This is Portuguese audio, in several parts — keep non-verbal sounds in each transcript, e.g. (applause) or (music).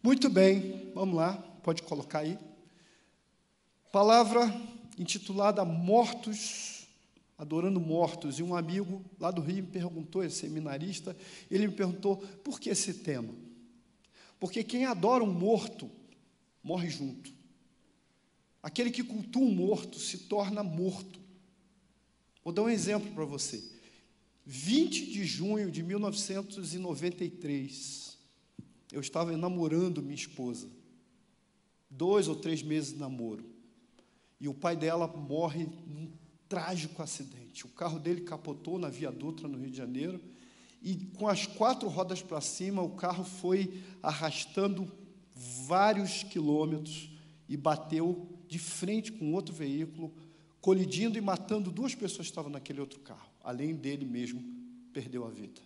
Muito bem, vamos lá, pode colocar aí. Palavra intitulada Mortos, Adorando Mortos. E um amigo lá do Rio me perguntou, esse seminarista, ele me perguntou por que esse tema? Porque quem adora um morto morre junto. Aquele que cultua um morto se torna morto. Vou dar um exemplo para você. 20 de junho de 1993, eu estava namorando minha esposa. Dois ou três meses de namoro. E o pai dela morre num trágico acidente. O carro dele capotou na Via Dutra, no Rio de Janeiro, e com as quatro rodas para cima, o carro foi arrastando vários quilômetros e bateu de frente com outro veículo, colidindo e matando duas pessoas que estavam naquele outro carro. Além dele mesmo, perdeu a vida.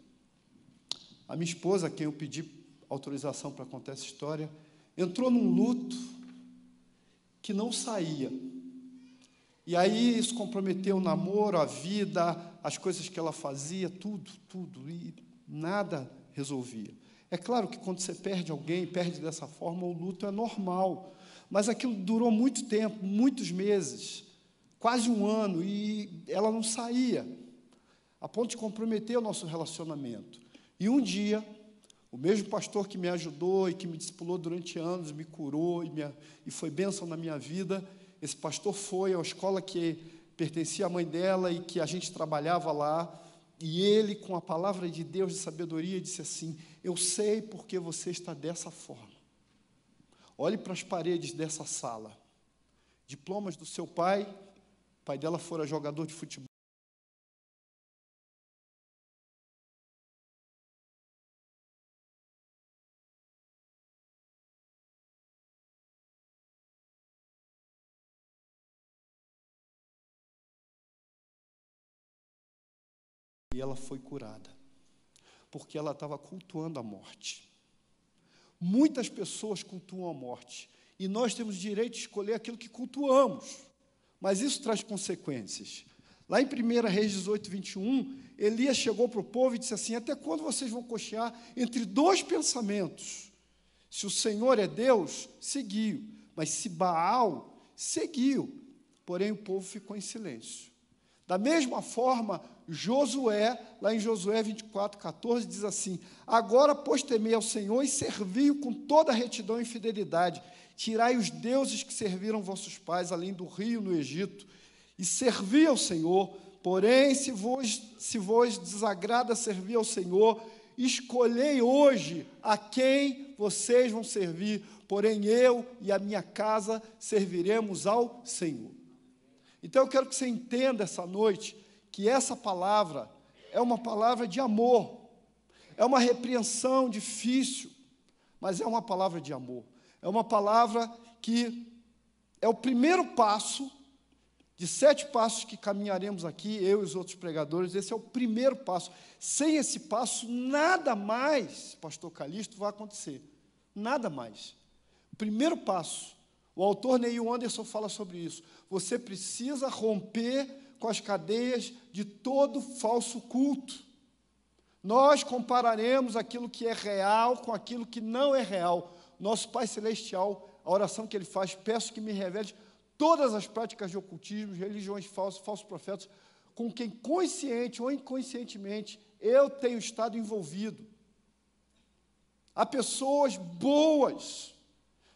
A minha esposa, quem eu pedi autorização para contar essa história, entrou num luto que não saía. E aí isso comprometeu o namoro, a vida, as coisas que ela fazia, tudo, tudo, e nada resolvia. É claro que quando você perde alguém, perde dessa forma, o luto é normal. Mas aquilo durou muito tempo, muitos meses, quase um ano, e ela não saía, a ponto de comprometer o nosso relacionamento. E um dia, o mesmo pastor que me ajudou e que me discipulou durante anos, me curou e, me, e foi bênção na minha vida. Esse pastor foi à escola que pertencia à mãe dela e que a gente trabalhava lá. E ele, com a palavra de Deus de sabedoria, disse assim: Eu sei porque você está dessa forma. Olhe para as paredes dessa sala. Diplomas do seu pai, pai dela fora jogador de futebol. E ela foi curada, porque ela estava cultuando a morte. Muitas pessoas cultuam a morte, e nós temos direito de escolher aquilo que cultuamos, mas isso traz consequências. Lá em 1 Reis 18, 21, Elias chegou para o povo e disse assim: Até quando vocês vão cochear entre dois pensamentos? Se o Senhor é Deus, seguiu, mas se Baal, seguiu. Porém, o povo ficou em silêncio. Da mesma forma, Josué, lá em Josué 24, 14, diz assim: Agora, pois, temei ao Senhor e servi-o com toda retidão e fidelidade. Tirai os deuses que serviram vossos pais, além do rio no Egito, e servi ao Senhor. Porém, se vos, se vos desagrada servir ao Senhor, escolhei hoje a quem vocês vão servir. Porém, eu e a minha casa serviremos ao Senhor. Então, eu quero que você entenda essa noite que essa palavra é uma palavra de amor, é uma repreensão difícil, mas é uma palavra de amor, é uma palavra que é o primeiro passo de sete passos que caminharemos aqui, eu e os outros pregadores, esse é o primeiro passo. Sem esse passo, nada mais, pastor Calixto, vai acontecer. Nada mais. Primeiro passo. O autor Neil Anderson fala sobre isso. Você precisa romper com as cadeias de todo falso culto. Nós compararemos aquilo que é real com aquilo que não é real. Nosso Pai Celestial, a oração que ele faz, peço que me revele todas as práticas de ocultismo, religiões falsas, falsos profetas, com quem consciente ou inconscientemente eu tenho estado envolvido. Há pessoas boas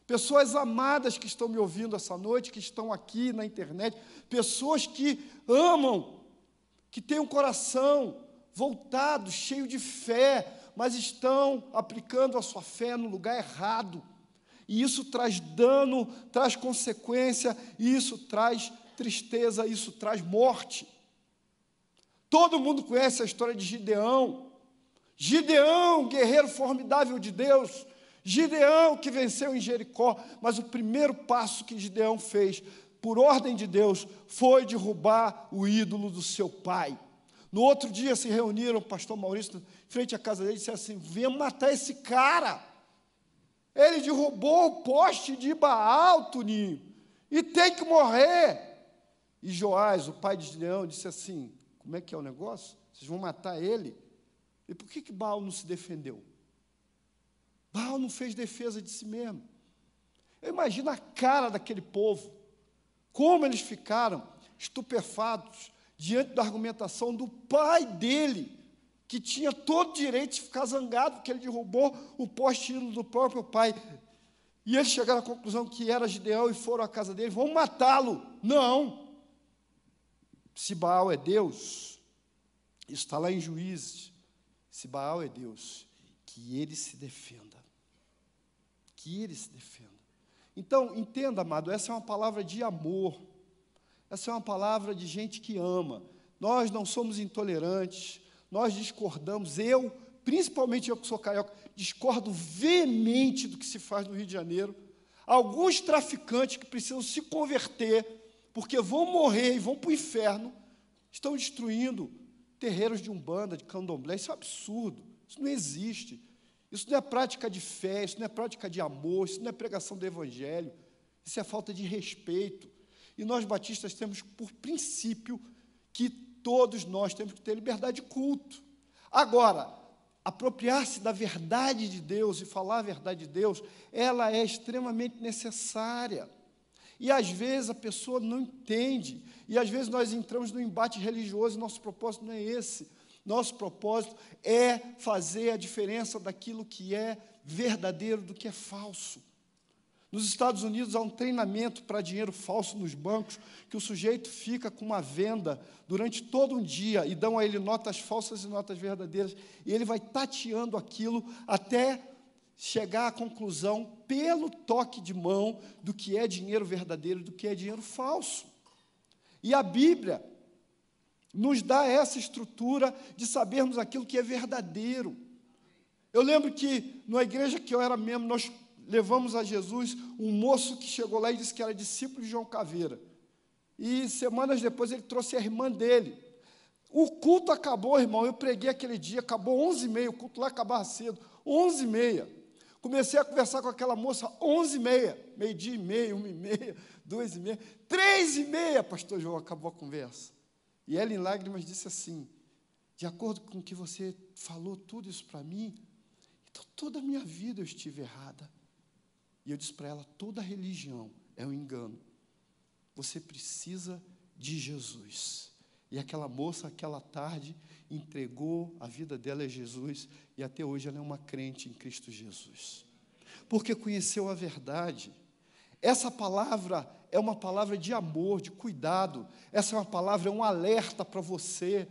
pessoas amadas que estão me ouvindo essa noite, que estão aqui na internet, pessoas que amam, que têm um coração voltado, cheio de fé, mas estão aplicando a sua fé no lugar errado. E isso traz dano, traz consequência, isso traz tristeza, isso traz morte. Todo mundo conhece a história de Gideão. Gideão, guerreiro formidável de Deus, Gideão que venceu em Jericó, mas o primeiro passo que Gideão fez, por ordem de Deus, foi derrubar o ídolo do seu pai. No outro dia se reuniram o pastor Maurício, frente à casa dele, e disse assim: venha matar esse cara. Ele derrubou o poste de Baal, Tuninho, e tem que morrer. E Joás, o pai de Gideão, disse assim: como é que é o negócio? Vocês vão matar ele? E por que, que Baal não se defendeu? Baal não fez defesa de si mesmo. Eu imagino a cara daquele povo, como eles ficaram estupefatos diante da argumentação do pai dele, que tinha todo o direito de ficar zangado porque ele derrubou o poste do próprio pai. E eles chegaram à conclusão que era Gideão e foram à casa dele, vão matá-lo. Não. Se Baal é Deus, está lá em Juízes. Se Baal é Deus, que ele se defenda. Que ele se defenda. Então, entenda, amado, essa é uma palavra de amor. Essa é uma palavra de gente que ama. Nós não somos intolerantes, nós discordamos. Eu, principalmente eu que sou carioca, discordo veemente do que se faz no Rio de Janeiro. Alguns traficantes que precisam se converter, porque vão morrer e vão para o inferno, estão destruindo terreiros de umbanda, de candomblé. Isso é um absurdo. Isso não existe. Isso não é prática de fé, isso não é prática de amor, isso não é pregação do Evangelho. Isso é falta de respeito. E nós batistas temos por princípio que todos nós temos que ter liberdade de culto. Agora, apropriar-se da verdade de Deus e falar a verdade de Deus, ela é extremamente necessária. E às vezes a pessoa não entende, e às vezes nós entramos no embate religioso, e nosso propósito não é esse. Nosso propósito é fazer a diferença daquilo que é verdadeiro do que é falso. Nos Estados Unidos há um treinamento para dinheiro falso nos bancos, que o sujeito fica com uma venda durante todo um dia e dão a ele notas falsas e notas verdadeiras, e ele vai tateando aquilo até chegar à conclusão, pelo toque de mão, do que é dinheiro verdadeiro e do que é dinheiro falso. E a Bíblia nos dá essa estrutura de sabermos aquilo que é verdadeiro. Eu lembro que na igreja que eu era membro, nós levamos a Jesus um moço que chegou lá e disse que era discípulo de João Caveira. E semanas depois ele trouxe a irmã dele. O culto acabou, irmão. Eu preguei aquele dia, acabou 11h30. O culto lá acabava cedo, 11h30. Comecei a conversar com aquela moça 11h30, meio-dia e meia, uma e meia, duas e meia, três e meia, pastor João, acabou a conversa. E ela, em lágrimas, disse assim: De acordo com o que você falou tudo isso para mim, então toda a minha vida eu estive errada. E eu disse para ela: toda religião é um engano. Você precisa de Jesus. E aquela moça, aquela tarde, entregou a vida dela a Jesus e até hoje ela é uma crente em Cristo Jesus. Porque conheceu a verdade. Essa palavra é uma palavra de amor, de cuidado. Essa é uma palavra, é um alerta para você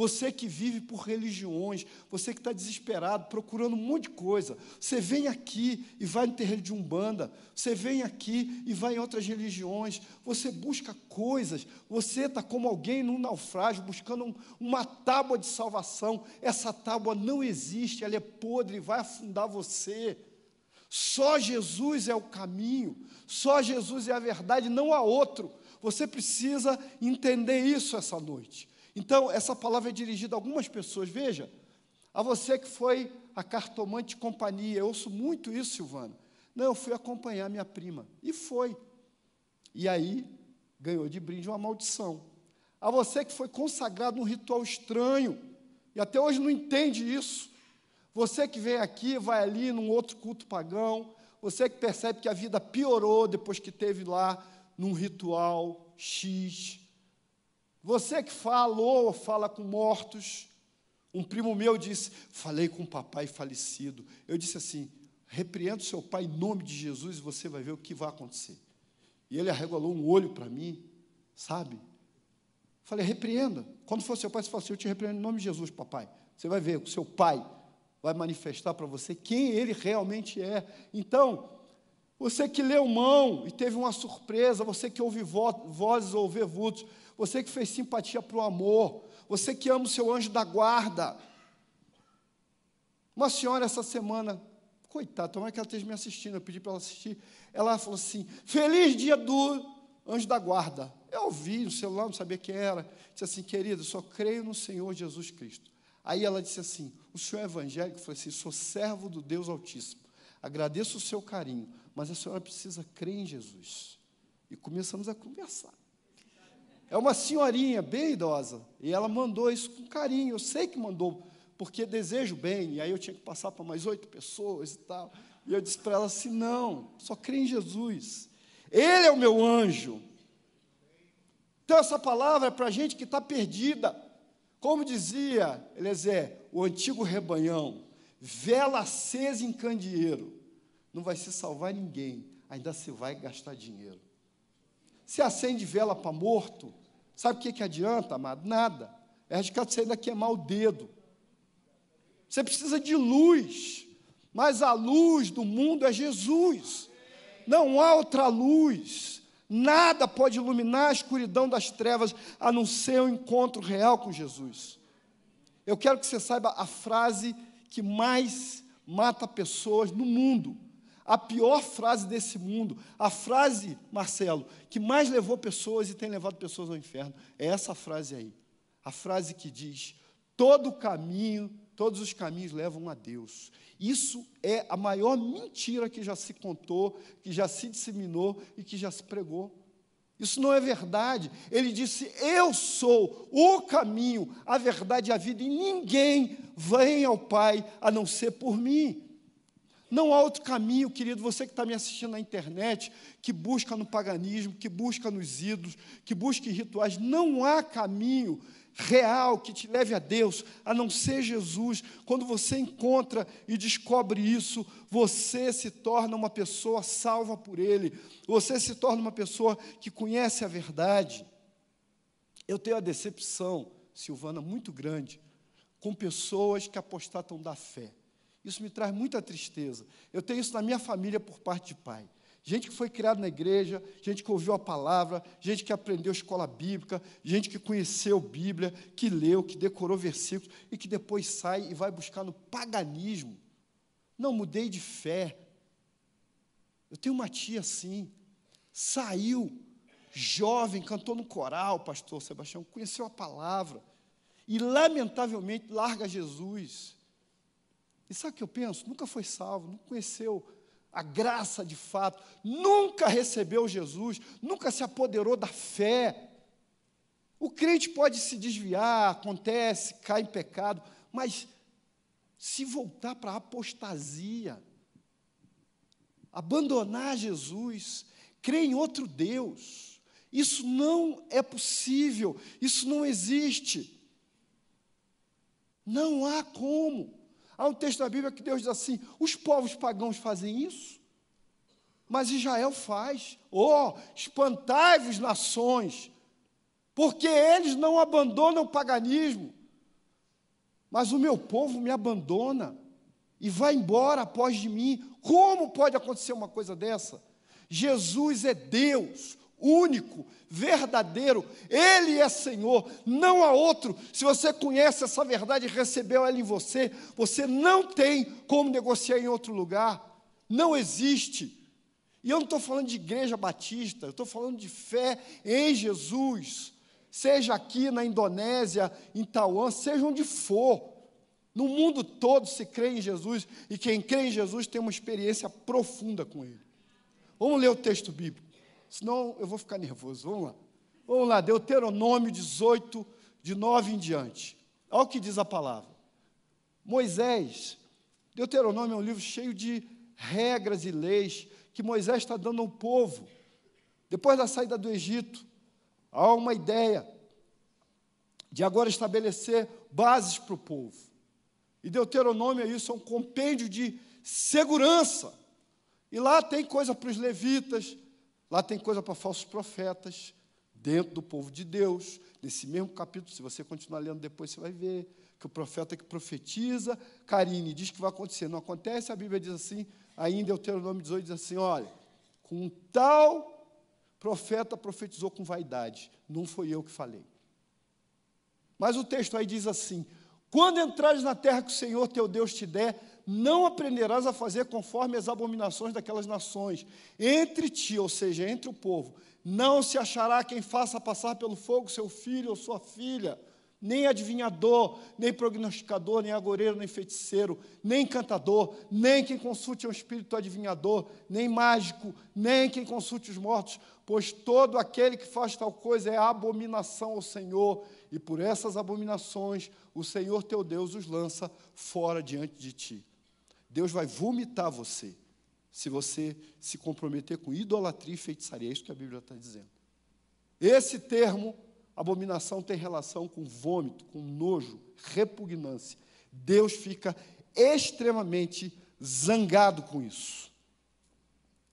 você que vive por religiões, você que está desesperado, procurando um monte de coisa, você vem aqui e vai no terreiro de Umbanda, você vem aqui e vai em outras religiões, você busca coisas, você está como alguém num naufrágio, buscando um, uma tábua de salvação. Essa tábua não existe, ela é podre vai afundar você. Só Jesus é o caminho, só Jesus é a verdade, não há outro. Você precisa entender isso essa noite. Então, essa palavra é dirigida a algumas pessoas. Veja, a você que foi a cartomante companhia, eu ouço muito isso, Silvana. Não, eu fui acompanhar minha prima. E foi. E aí, ganhou de brinde uma maldição. A você que foi consagrado num ritual estranho, e até hoje não entende isso. Você que vem aqui, vai ali num outro culto pagão, você que percebe que a vida piorou depois que teve lá num ritual X, você que falou ou fala com mortos. Um primo meu disse: Falei com o papai falecido. Eu disse assim: Repreenda o seu pai em nome de Jesus e você vai ver o que vai acontecer. E ele arregalou um olho para mim, sabe? Falei: Repreenda. Quando for seu pai, você fala assim: Eu te repreendo em nome de Jesus, papai. Você vai ver, o seu pai vai manifestar para você quem ele realmente é. Então, você que leu mão e teve uma surpresa, você que ouve vozes ou vê vultos, você que fez simpatia para o amor, você que ama o seu anjo da guarda. Uma senhora essa semana, coitada, tomara que ela esteja me assistindo, eu pedi para ela assistir. Ela falou assim: Feliz dia do anjo da guarda. Eu ouvi no celular, não sabia quem era. Disse assim, querida, só creio no Senhor Jesus Cristo. Aí ela disse assim: O senhor é evangélico? Eu falei assim: Sou servo do Deus Altíssimo. Agradeço o seu carinho, mas a senhora precisa crer em Jesus. E começamos a conversar. É uma senhorinha bem idosa. E ela mandou isso com carinho. Eu sei que mandou porque desejo bem. E aí eu tinha que passar para mais oito pessoas e tal. E eu disse para ela assim: não, só crê em Jesus. Ele é o meu anjo. Então, essa palavra é para gente que está perdida. Como dizia Eliezer, o antigo rebanhão, vela acesa em candeeiro, não vai se salvar ninguém, ainda se vai gastar dinheiro. Se acende vela para morto, sabe o que, que adianta, amado? Nada. É arriscado você ainda queimar o dedo. Você precisa de luz, mas a luz do mundo é Jesus. Não há outra luz. Nada pode iluminar a escuridão das trevas a não ser o um encontro real com Jesus. Eu quero que você saiba a frase que mais mata pessoas no mundo. A pior frase desse mundo, a frase, Marcelo, que mais levou pessoas e tem levado pessoas ao inferno, é essa frase aí. A frase que diz: todo caminho, todos os caminhos levam a Deus. Isso é a maior mentira que já se contou, que já se disseminou e que já se pregou. Isso não é verdade. Ele disse: Eu sou o caminho, a verdade e a vida, e ninguém vem ao Pai a não ser por mim. Não há outro caminho, querido, você que está me assistindo na internet, que busca no paganismo, que busca nos ídolos, que busca em rituais, não há caminho real que te leve a Deus, a não ser Jesus. Quando você encontra e descobre isso, você se torna uma pessoa salva por Ele, você se torna uma pessoa que conhece a verdade. Eu tenho a decepção, Silvana, muito grande, com pessoas que apostatam da fé. Isso me traz muita tristeza. Eu tenho isso na minha família por parte de pai. Gente que foi criada na igreja, gente que ouviu a palavra, gente que aprendeu escola bíblica, gente que conheceu Bíblia, que leu, que decorou versículos e que depois sai e vai buscar no paganismo. Não mudei de fé. Eu tenho uma tia assim, saiu jovem, cantou no coral, pastor Sebastião, conheceu a palavra e lamentavelmente larga Jesus. E sabe o que eu penso? Nunca foi salvo, não conheceu a graça de fato, nunca recebeu Jesus, nunca se apoderou da fé. O crente pode se desviar, acontece, cai em pecado, mas se voltar para a apostasia, abandonar Jesus, crer em outro Deus, isso não é possível, isso não existe. Não há como. Há um texto da Bíblia que Deus diz assim: os povos pagãos fazem isso, mas Israel faz. Oh, espantai-vos, nações, porque eles não abandonam o paganismo, mas o meu povo me abandona e vai embora após de mim. Como pode acontecer uma coisa dessa? Jesus é Deus, único, verdadeiro, Ele é Senhor, não há outro. Se você conhece essa verdade e recebeu ela em você, você não tem como negociar em outro lugar, não existe. E eu não estou falando de igreja batista, eu estou falando de fé em Jesus, seja aqui na Indonésia, em Taiwan, seja onde for. No mundo todo se crê em Jesus, e quem crê em Jesus tem uma experiência profunda com Ele. Vamos ler o texto bíblico senão eu vou ficar nervoso. Vamos lá. Vamos lá, Deuteronômio 18, de 9 em diante. Olha o que diz a palavra. Moisés, Deuteronômio é um livro cheio de regras e leis que Moisés está dando ao povo. Depois da saída do Egito, há uma ideia de agora estabelecer bases para o povo. E Deuteronômio é isso, é um compêndio de segurança. E lá tem coisa para os levitas, Lá tem coisa para falsos profetas, dentro do povo de Deus. Nesse mesmo capítulo, se você continuar lendo depois, você vai ver que o profeta que profetiza, Karine diz que vai acontecer. Não acontece, a Bíblia diz assim, ainda o nome 18 diz assim: olha, com tal profeta profetizou com vaidade, não foi eu que falei. Mas o texto aí diz assim: quando entrares na terra que o Senhor teu Deus te der, não aprenderás a fazer conforme as abominações daquelas nações. Entre ti, ou seja, entre o povo, não se achará quem faça passar pelo fogo seu filho ou sua filha, nem adivinhador, nem prognosticador, nem agoreiro, nem feiticeiro, nem encantador, nem quem consulte um espírito adivinhador, nem mágico, nem quem consulte os mortos, pois todo aquele que faz tal coisa é abominação ao Senhor, e por essas abominações o Senhor teu Deus os lança fora diante de ti. Deus vai vomitar você, se você se comprometer com idolatria e feitiçaria, é isso que a Bíblia está dizendo. Esse termo Abominação tem relação com vômito, com nojo, repugnância. Deus fica extremamente zangado com isso.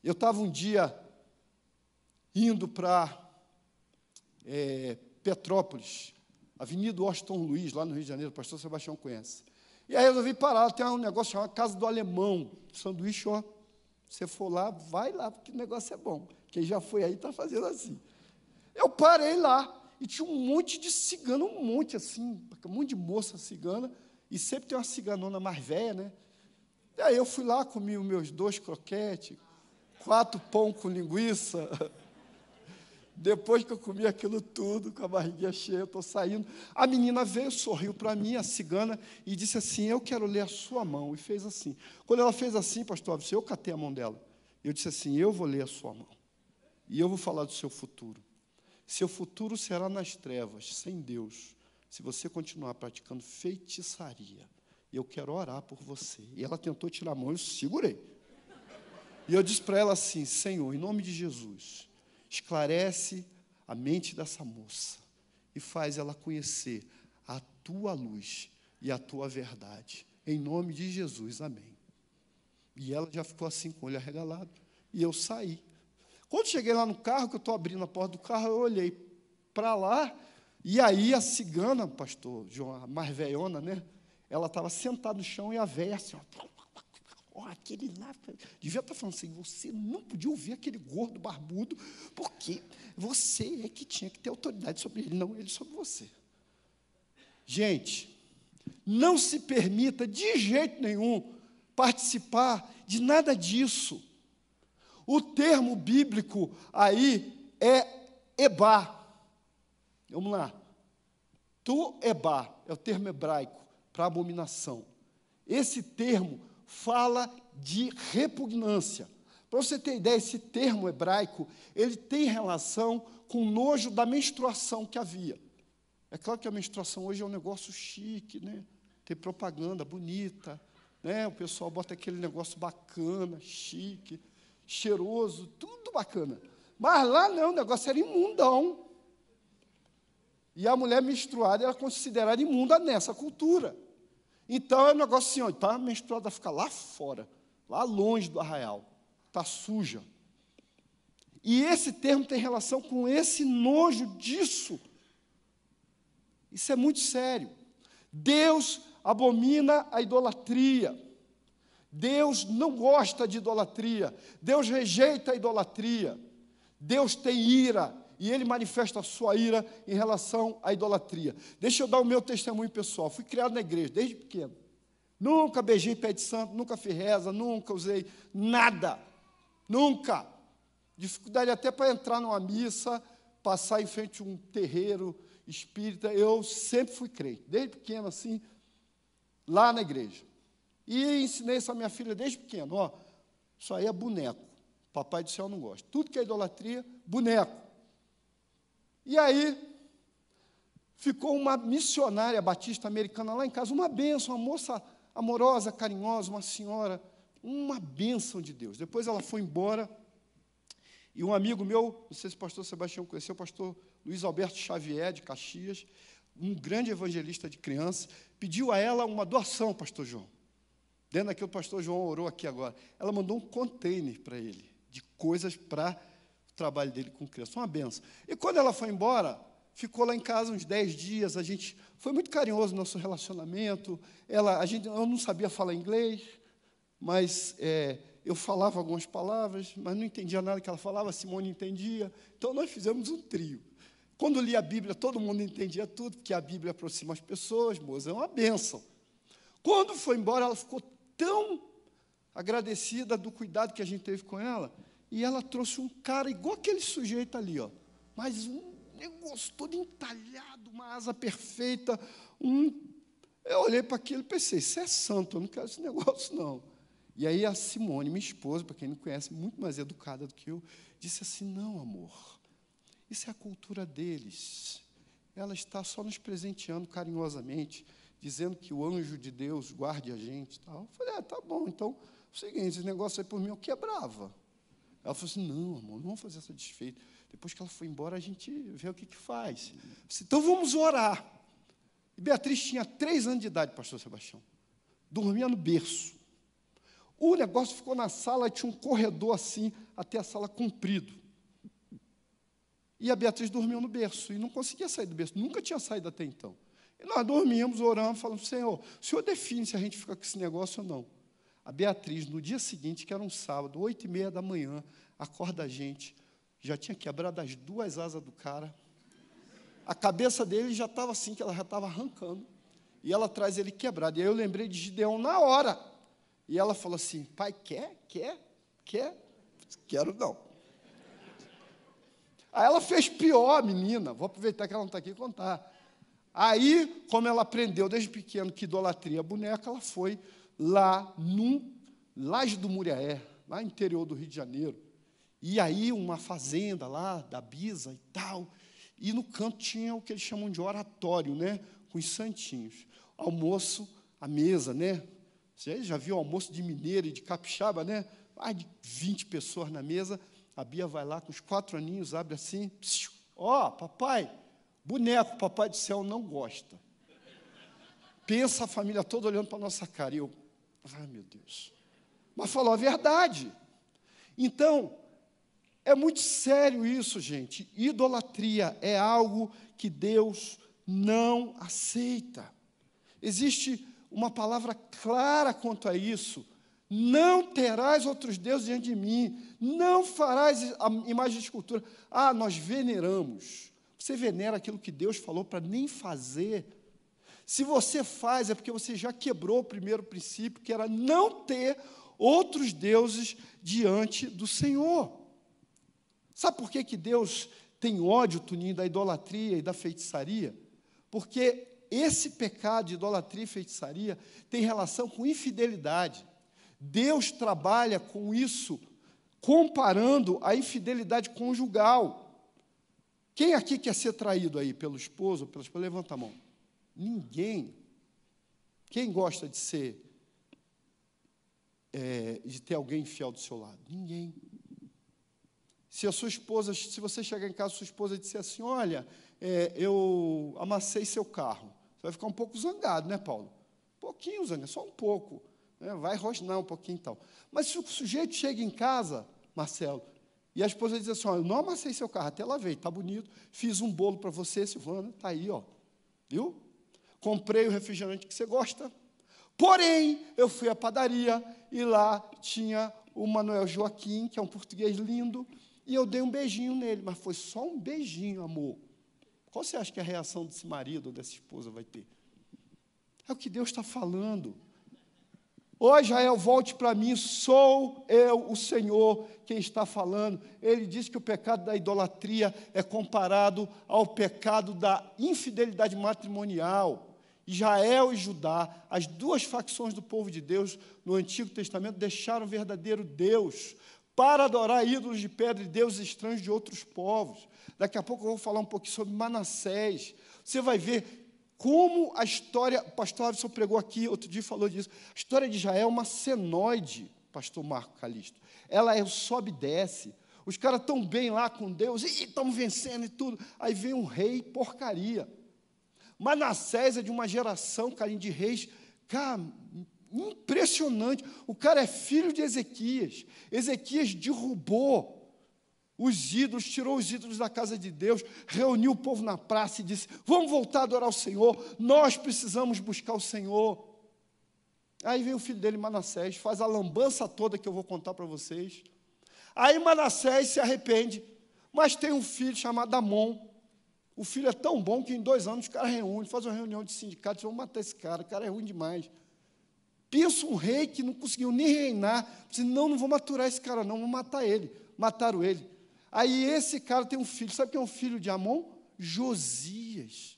Eu estava um dia indo para é, Petrópolis, Avenida Washington Luiz, lá no Rio de Janeiro, o pastor Sebastião conhece. E aí resolvi parar, tem um negócio chamado Casa do Alemão, sanduíche, ó. Você for lá, vai lá, porque o negócio é bom. Quem já foi aí está fazendo assim. Eu parei lá, e tinha um monte de cigano, um monte assim, um monte de moça cigana, e sempre tem uma ciganona mais velha, né? E aí eu fui lá, comi os meus dois croquetes, quatro pão com linguiça. (laughs) Depois que eu comi aquilo tudo, com a barriguinha cheia, eu estou saindo. A menina veio, sorriu para mim, a cigana, e disse assim: Eu quero ler a sua mão. E fez assim. Quando ela fez assim, pastor, eu catei a mão dela. Eu disse assim: Eu vou ler a sua mão. E eu vou falar do seu futuro. Seu futuro será nas trevas, sem Deus, se você continuar praticando feitiçaria. Eu quero orar por você. E ela tentou tirar a mão, eu segurei. E eu disse para ela assim: Senhor, em nome de Jesus, esclarece a mente dessa moça e faz ela conhecer a tua luz e a tua verdade. Em nome de Jesus, amém. E ela já ficou assim com o olho arregalado. E eu saí. Quando cheguei lá no carro, que eu estou abrindo a porta do carro, eu olhei para lá, e aí a cigana, pastor João, a mais velhona, né? Ela estava sentada no chão e a véia assim, ó, ó, aquele lá, devia estar falando assim, você não podia ouvir aquele gordo barbudo, porque você é que tinha que ter autoridade sobre ele, não ele sobre você. Gente, não se permita de jeito nenhum participar de nada disso. O termo bíblico aí é Eba. Vamos lá. Tu Eba é o termo hebraico para abominação. Esse termo fala de repugnância. Para você ter ideia, esse termo hebraico, ele tem relação com o nojo da menstruação que havia. É claro que a menstruação hoje é um negócio chique, né? Tem propaganda bonita, né? O pessoal bota aquele negócio bacana, chique cheiroso, tudo bacana. Mas lá não, o negócio era imundão. E a mulher menstruada era considerada imunda nessa cultura. Então é um negócio assim, está menstruada, fica lá fora, lá longe do arraial, está suja. E esse termo tem relação com esse nojo disso. Isso é muito sério. Deus abomina a idolatria. Deus não gosta de idolatria. Deus rejeita a idolatria. Deus tem ira e ele manifesta a sua ira em relação à idolatria. Deixa eu dar o meu testemunho pessoal. Fui criado na igreja desde pequeno. Nunca beijei pé de santo, nunca fiz reza, nunca usei nada. Nunca. Dificuldade até para entrar numa missa, passar em frente a um terreiro espírita. Eu sempre fui crente, desde pequeno assim, lá na igreja. E ensinei isso à minha filha desde pequeno. Ó, isso aí é boneco. Papai do céu não gosta. Tudo que é idolatria, boneco. E aí, ficou uma missionária batista americana lá em casa, uma benção, uma moça amorosa, carinhosa, uma senhora, uma bênção de Deus. Depois ela foi embora, e um amigo meu, não sei se o pastor Sebastião conheceu, o pastor Luiz Alberto Xavier, de Caxias, um grande evangelista de crianças, pediu a ela uma doação, pastor João. Dentro daquilo o pastor João orou aqui agora. Ela mandou um container para ele, de coisas para trabalho dele com criança. Uma benção. E quando ela foi embora, ficou lá em casa uns dez dias. A gente foi muito carinhoso no nosso relacionamento. Ela, a gente, eu não sabia falar inglês, mas é, eu falava algumas palavras, mas não entendia nada que ela falava. A Simone entendia. Então nós fizemos um trio. Quando li a Bíblia, todo mundo entendia tudo, porque a Bíblia aproxima as pessoas, moça, é uma bênção. Quando foi embora, ela ficou tão agradecida do cuidado que a gente teve com ela, e ela trouxe um cara igual aquele sujeito ali, ó, mas um, negócio todo entalhado, uma asa perfeita. Um... Eu olhei para aquilo e pensei, isso é santo, eu não quero esse (laughs) negócio, não. E aí a Simone, minha esposa, para quem não conhece, muito mais educada do que eu, disse assim: não, amor, isso é a cultura deles. Ela está só nos presenteando carinhosamente, dizendo que o anjo de Deus guarde a gente. Tal. Eu falei, ah, tá bom, então, é o seguinte, esse negócio aí por mim eu quebrava. Ela falou assim, não, amor, não vamos fazer essa desfeita. Depois que ela foi embora, a gente vê o que, que faz. Disse, então vamos orar. E Beatriz tinha três anos de idade, pastor Sebastião. Dormia no berço. O negócio ficou na sala, tinha um corredor assim, até a sala comprido. E a Beatriz dormiu no berço e não conseguia sair do berço, nunca tinha saído até então. E nós dormíamos, oramos, falando, Senhor, o Senhor define se a gente fica com esse negócio ou não. A Beatriz, no dia seguinte, que era um sábado, oito e meia da manhã, acorda a gente, já tinha quebrado as duas asas do cara, a cabeça dele já estava assim, que ela já estava arrancando, e ela traz ele quebrado. E aí eu lembrei de Gideão na hora. E ela falou assim: Pai, quer? Quer? Quer? Quero não. Aí ela fez pior, menina. Vou aproveitar que ela não está aqui e contar. Aí, como ela aprendeu desde pequeno que idolatria é boneca, ela foi lá no Laje do Muriaé, lá no interior do Rio de Janeiro. E aí, uma fazenda lá, da Bisa e tal. E no canto tinha o que eles chamam de oratório, né? Com os santinhos. Almoço, a mesa, né? Você já viu almoço de mineiro e de capixaba, né? Mais de 20 pessoas na mesa. A Bia vai lá com os quatro aninhos, abre assim, ó, oh, papai, boneco, papai do céu não gosta. Pensa a família toda olhando para a nossa cara. E eu, ai meu Deus. Mas falou a verdade. Então, é muito sério isso, gente. Idolatria é algo que Deus não aceita. Existe uma palavra clara quanto a isso não terás outros deuses diante de mim, não farás a imagem de escultura. Ah, nós veneramos. Você venera aquilo que Deus falou para nem fazer. Se você faz, é porque você já quebrou o primeiro princípio, que era não ter outros deuses diante do Senhor. Sabe por que, que Deus tem ódio, Tuninho, da idolatria e da feitiçaria? Porque esse pecado de idolatria e feitiçaria tem relação com infidelidade. Deus trabalha com isso, comparando a infidelidade conjugal. Quem aqui quer ser traído aí pelo esposo ou pela esposa? Levanta a mão. Ninguém. Quem gosta de ser, é, de ter alguém fiel do seu lado? Ninguém. Se a sua esposa, se você chegar em casa, sua esposa disser assim, olha, é, eu amassei seu carro, você vai ficar um pouco zangado, né, Paulo? Um pouquinho zangado, só um pouco. Né? Vai rosnar um pouquinho então. Mas se o sujeito chega em casa, Marcelo, e a esposa diz assim: ó, eu não amassei seu carro, até lavei, está bonito. Fiz um bolo para você, Silvana, está aí, ó. Viu? Comprei o refrigerante que você gosta. Porém, eu fui à padaria e lá tinha o Manuel Joaquim, que é um português lindo, e eu dei um beijinho nele, mas foi só um beijinho, amor. Qual você acha que a reação desse marido ou dessa esposa vai ter? É o que Deus está falando. Ô Israel, volte para mim, sou eu o Senhor quem está falando. Ele diz que o pecado da idolatria é comparado ao pecado da infidelidade matrimonial. Israel e Judá, as duas facções do povo de Deus no Antigo Testamento, deixaram o verdadeiro Deus para adorar ídolos de pedra e deuses estranhos de outros povos. Daqui a pouco eu vou falar um pouquinho sobre Manassés. Você vai ver como a história, o pastor Alisson pregou aqui, outro dia falou disso, a história de Israel é uma senoide, pastor Marco Calisto. Ela é sobe e desce. Os caras estão bem lá com Deus, e estão vencendo e tudo. Aí vem um rei porcaria. Manassés é de uma geração, carinho de reis, cara, impressionante. O cara é filho de Ezequias. Ezequias derrubou os ídolos, tirou os ídolos da casa de Deus, reuniu o povo na praça e disse: Vamos voltar a adorar o Senhor, nós precisamos buscar o Senhor. Aí vem o filho dele, Manassés, faz a lambança toda que eu vou contar para vocês. Aí Manassés se arrepende, mas tem um filho chamado Amon. O filho é tão bom que em dois anos os caras reúnem, fazem uma reunião de sindicatos, vão matar esse cara, o cara é ruim demais. Pensa um rei que não conseguiu nem reinar, disse, não, não vou maturar esse cara, não, vou matar ele. Mataram ele. Aí esse cara tem um filho, sabe quem é o filho de Amon? Josias.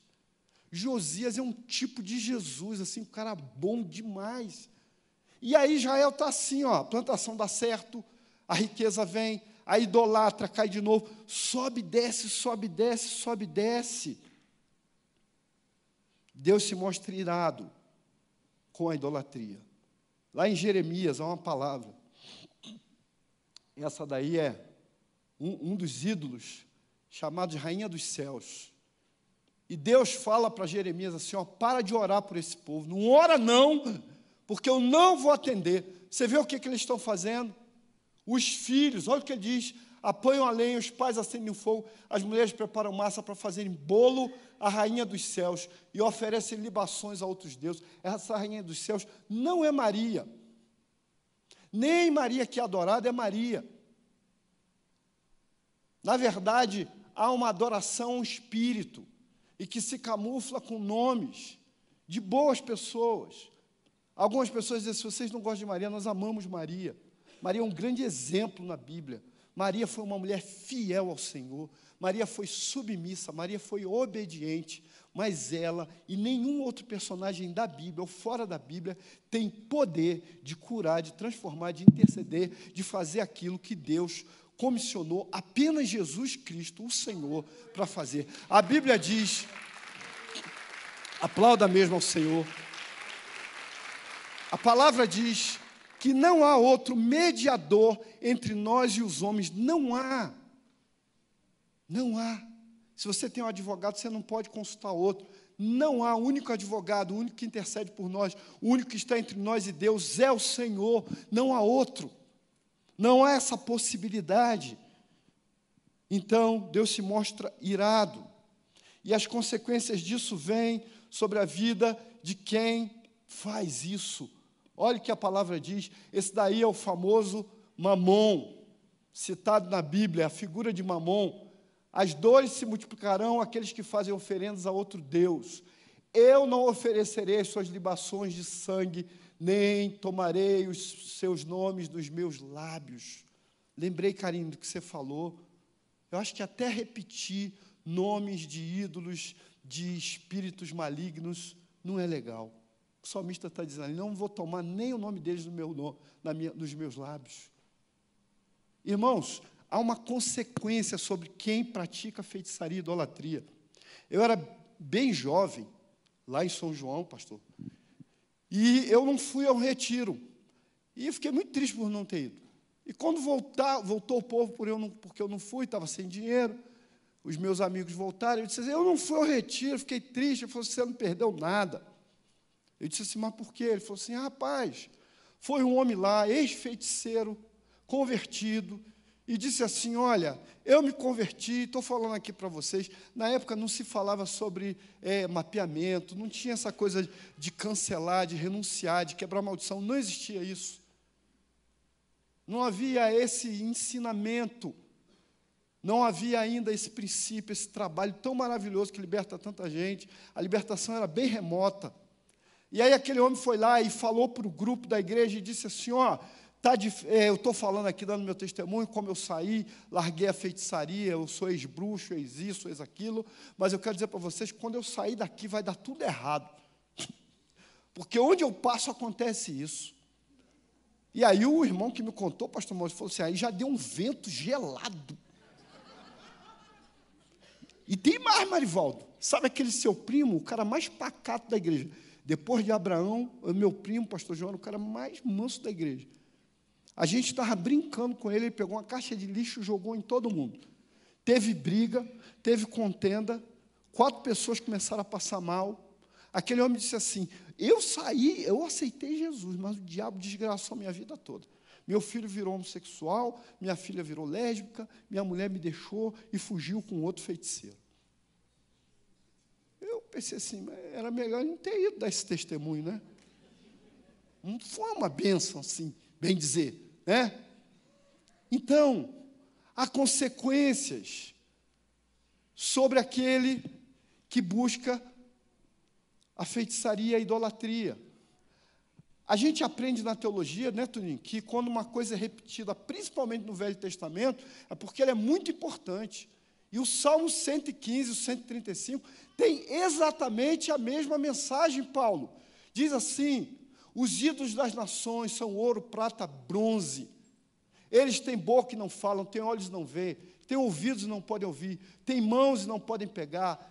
Josias é um tipo de Jesus, assim, um cara bom demais. E aí Israel está assim, ó, a plantação dá certo, a riqueza vem, a idolatra cai de novo, sobe, desce, sobe, desce, sobe, desce. Deus se mostra irado com a idolatria. Lá em Jeremias há uma palavra. Essa daí é um, um dos ídolos, chamado de Rainha dos Céus. E Deus fala para Jeremias assim: ó, para de orar por esse povo. Não ora, não, porque eu não vou atender. Você vê o que, que eles estão fazendo? Os filhos, olha o que ele diz: apanham a lenha, os pais acendem o fogo, as mulheres preparam massa para fazerem bolo à rainha dos céus e oferecem libações a outros deuses. Essa rainha dos céus não é Maria. Nem Maria que é adorada é Maria. Na verdade, há uma adoração ao espírito e que se camufla com nomes de boas pessoas. Algumas pessoas dizem: se vocês não gostam de Maria, nós amamos Maria. Maria é um grande exemplo na Bíblia. Maria foi uma mulher fiel ao Senhor. Maria foi submissa, Maria foi obediente, mas ela e nenhum outro personagem da Bíblia ou fora da Bíblia tem poder de curar, de transformar, de interceder, de fazer aquilo que Deus comissionou apenas Jesus Cristo, o Senhor, para fazer. A Bíblia diz, aplauda mesmo ao Senhor. A palavra diz que não há outro mediador entre nós e os homens. Não há. Não há. Se você tem um advogado, você não pode consultar outro. Não há único advogado, o único que intercede por nós, o único que está entre nós e Deus é o Senhor, não há outro. Não há essa possibilidade. Então, Deus se mostra irado. E as consequências disso vêm sobre a vida de quem faz isso. Olha o que a palavra diz. Esse daí é o famoso mamon, citado na Bíblia, a figura de mamon. As dores se multiplicarão aqueles que fazem oferendas a outro Deus. Eu não oferecerei as suas libações de sangue nem tomarei os seus nomes dos meus lábios. Lembrei, carinho, do que você falou. Eu acho que até repetir nomes de ídolos, de espíritos malignos, não é legal. O salmista está dizendo, não vou tomar nem o nome deles no meu, na minha, nos meus lábios. Irmãos, há uma consequência sobre quem pratica feitiçaria e idolatria. Eu era bem jovem, lá em São João, pastor, e eu não fui ao retiro. E fiquei muito triste por não ter ido. E quando voltar, voltou o povo por eu não, porque eu não fui, estava sem dinheiro. Os meus amigos voltaram. Eu disse assim, eu não fui ao retiro, fiquei triste. Ele falou assim, você não perdeu nada. Eu disse assim, mas por quê? Ele falou assim, rapaz, foi um homem lá, ex-feiticeiro, convertido, e disse assim: Olha, eu me converti, estou falando aqui para vocês. Na época não se falava sobre é, mapeamento, não tinha essa coisa de cancelar, de renunciar, de quebrar maldição, não existia isso. Não havia esse ensinamento, não havia ainda esse princípio, esse trabalho tão maravilhoso que liberta tanta gente. A libertação era bem remota. E aí aquele homem foi lá e falou para o grupo da igreja e disse assim: Ó. Tá de, é, eu estou falando aqui, dando meu testemunho, como eu saí, larguei a feitiçaria, eu sou ex-bruxo, ex-isso, ex-aquilo, mas eu quero dizer para vocês quando eu sair daqui vai dar tudo errado. (laughs) Porque onde eu passo acontece isso. E aí o irmão que me contou, pastor Maurício, falou assim, aí já deu um vento gelado. E tem mais, Marivaldo. Sabe aquele seu primo, o cara mais pacato da igreja? Depois de Abraão, meu primo, pastor João, o cara mais manso da igreja. A gente estava brincando com ele, ele pegou uma caixa de lixo e jogou em todo mundo. Teve briga, teve contenda, quatro pessoas começaram a passar mal. Aquele homem disse assim: Eu saí, eu aceitei Jesus, mas o diabo desgraçou a minha vida toda. Meu filho virou homossexual, minha filha virou lésbica, minha mulher me deixou e fugiu com outro feiticeiro. Pensei assim, era melhor não ter ido dar esse testemunho, né? Não foi uma bênção assim, bem dizer. Né? Então, há consequências sobre aquele que busca a feitiçaria e a idolatria. A gente aprende na teologia, né, Toninho, que quando uma coisa é repetida, principalmente no Velho Testamento, é porque ela é muito importante. E o Salmo 115, o 135, tem exatamente a mesma mensagem, Paulo. Diz assim: os ídolos das nações são ouro, prata, bronze. Eles têm boca e não falam, têm olhos e não veem, têm ouvidos e não podem ouvir, têm mãos e não podem pegar.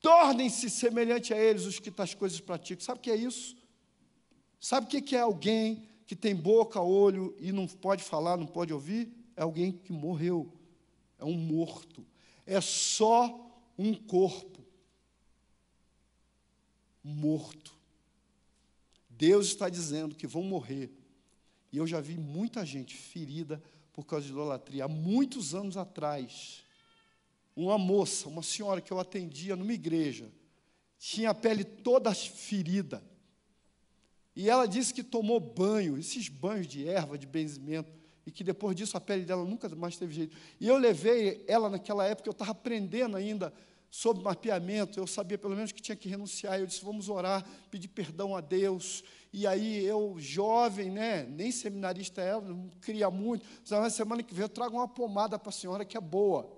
Tornem-se semelhante a eles os que tais coisas praticam. Sabe o que é isso? Sabe o que é alguém que tem boca, olho e não pode falar, não pode ouvir? É alguém que morreu, é um morto. É só um corpo morto. Deus está dizendo que vão morrer. E eu já vi muita gente ferida por causa de idolatria. Há muitos anos atrás, uma moça, uma senhora que eu atendia numa igreja, tinha a pele toda ferida. E ela disse que tomou banho, esses banhos de erva, de benzimento, e que depois disso a pele dela nunca mais teve jeito. E eu levei ela naquela época, eu estava aprendendo ainda sobre mapeamento, eu sabia pelo menos que tinha que renunciar. Eu disse: vamos orar, pedir perdão a Deus. E aí eu, jovem, né, nem seminarista era, não queria muito. Na semana que vem eu trago uma pomada para a senhora que é boa.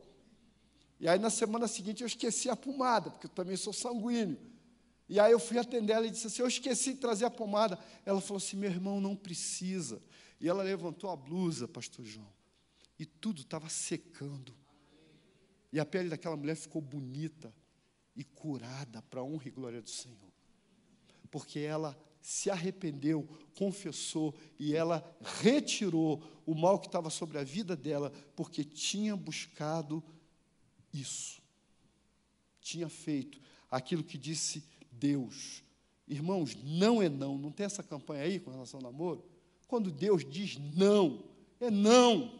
E aí na semana seguinte eu esqueci a pomada, porque eu também sou sanguíneo. E aí eu fui atender ela e disse assim: Eu esqueci de trazer a pomada. Ela falou assim: Meu irmão, não precisa. E ela levantou a blusa, pastor João, e tudo estava secando. E a pele daquela mulher ficou bonita e curada para a honra e glória do Senhor. Porque ela se arrependeu, confessou e ela retirou o mal que estava sobre a vida dela, porque tinha buscado isso. Tinha feito aquilo que disse Deus. Irmãos, não é não. Não tem essa campanha aí com relação ao namoro? Quando Deus diz não, é não.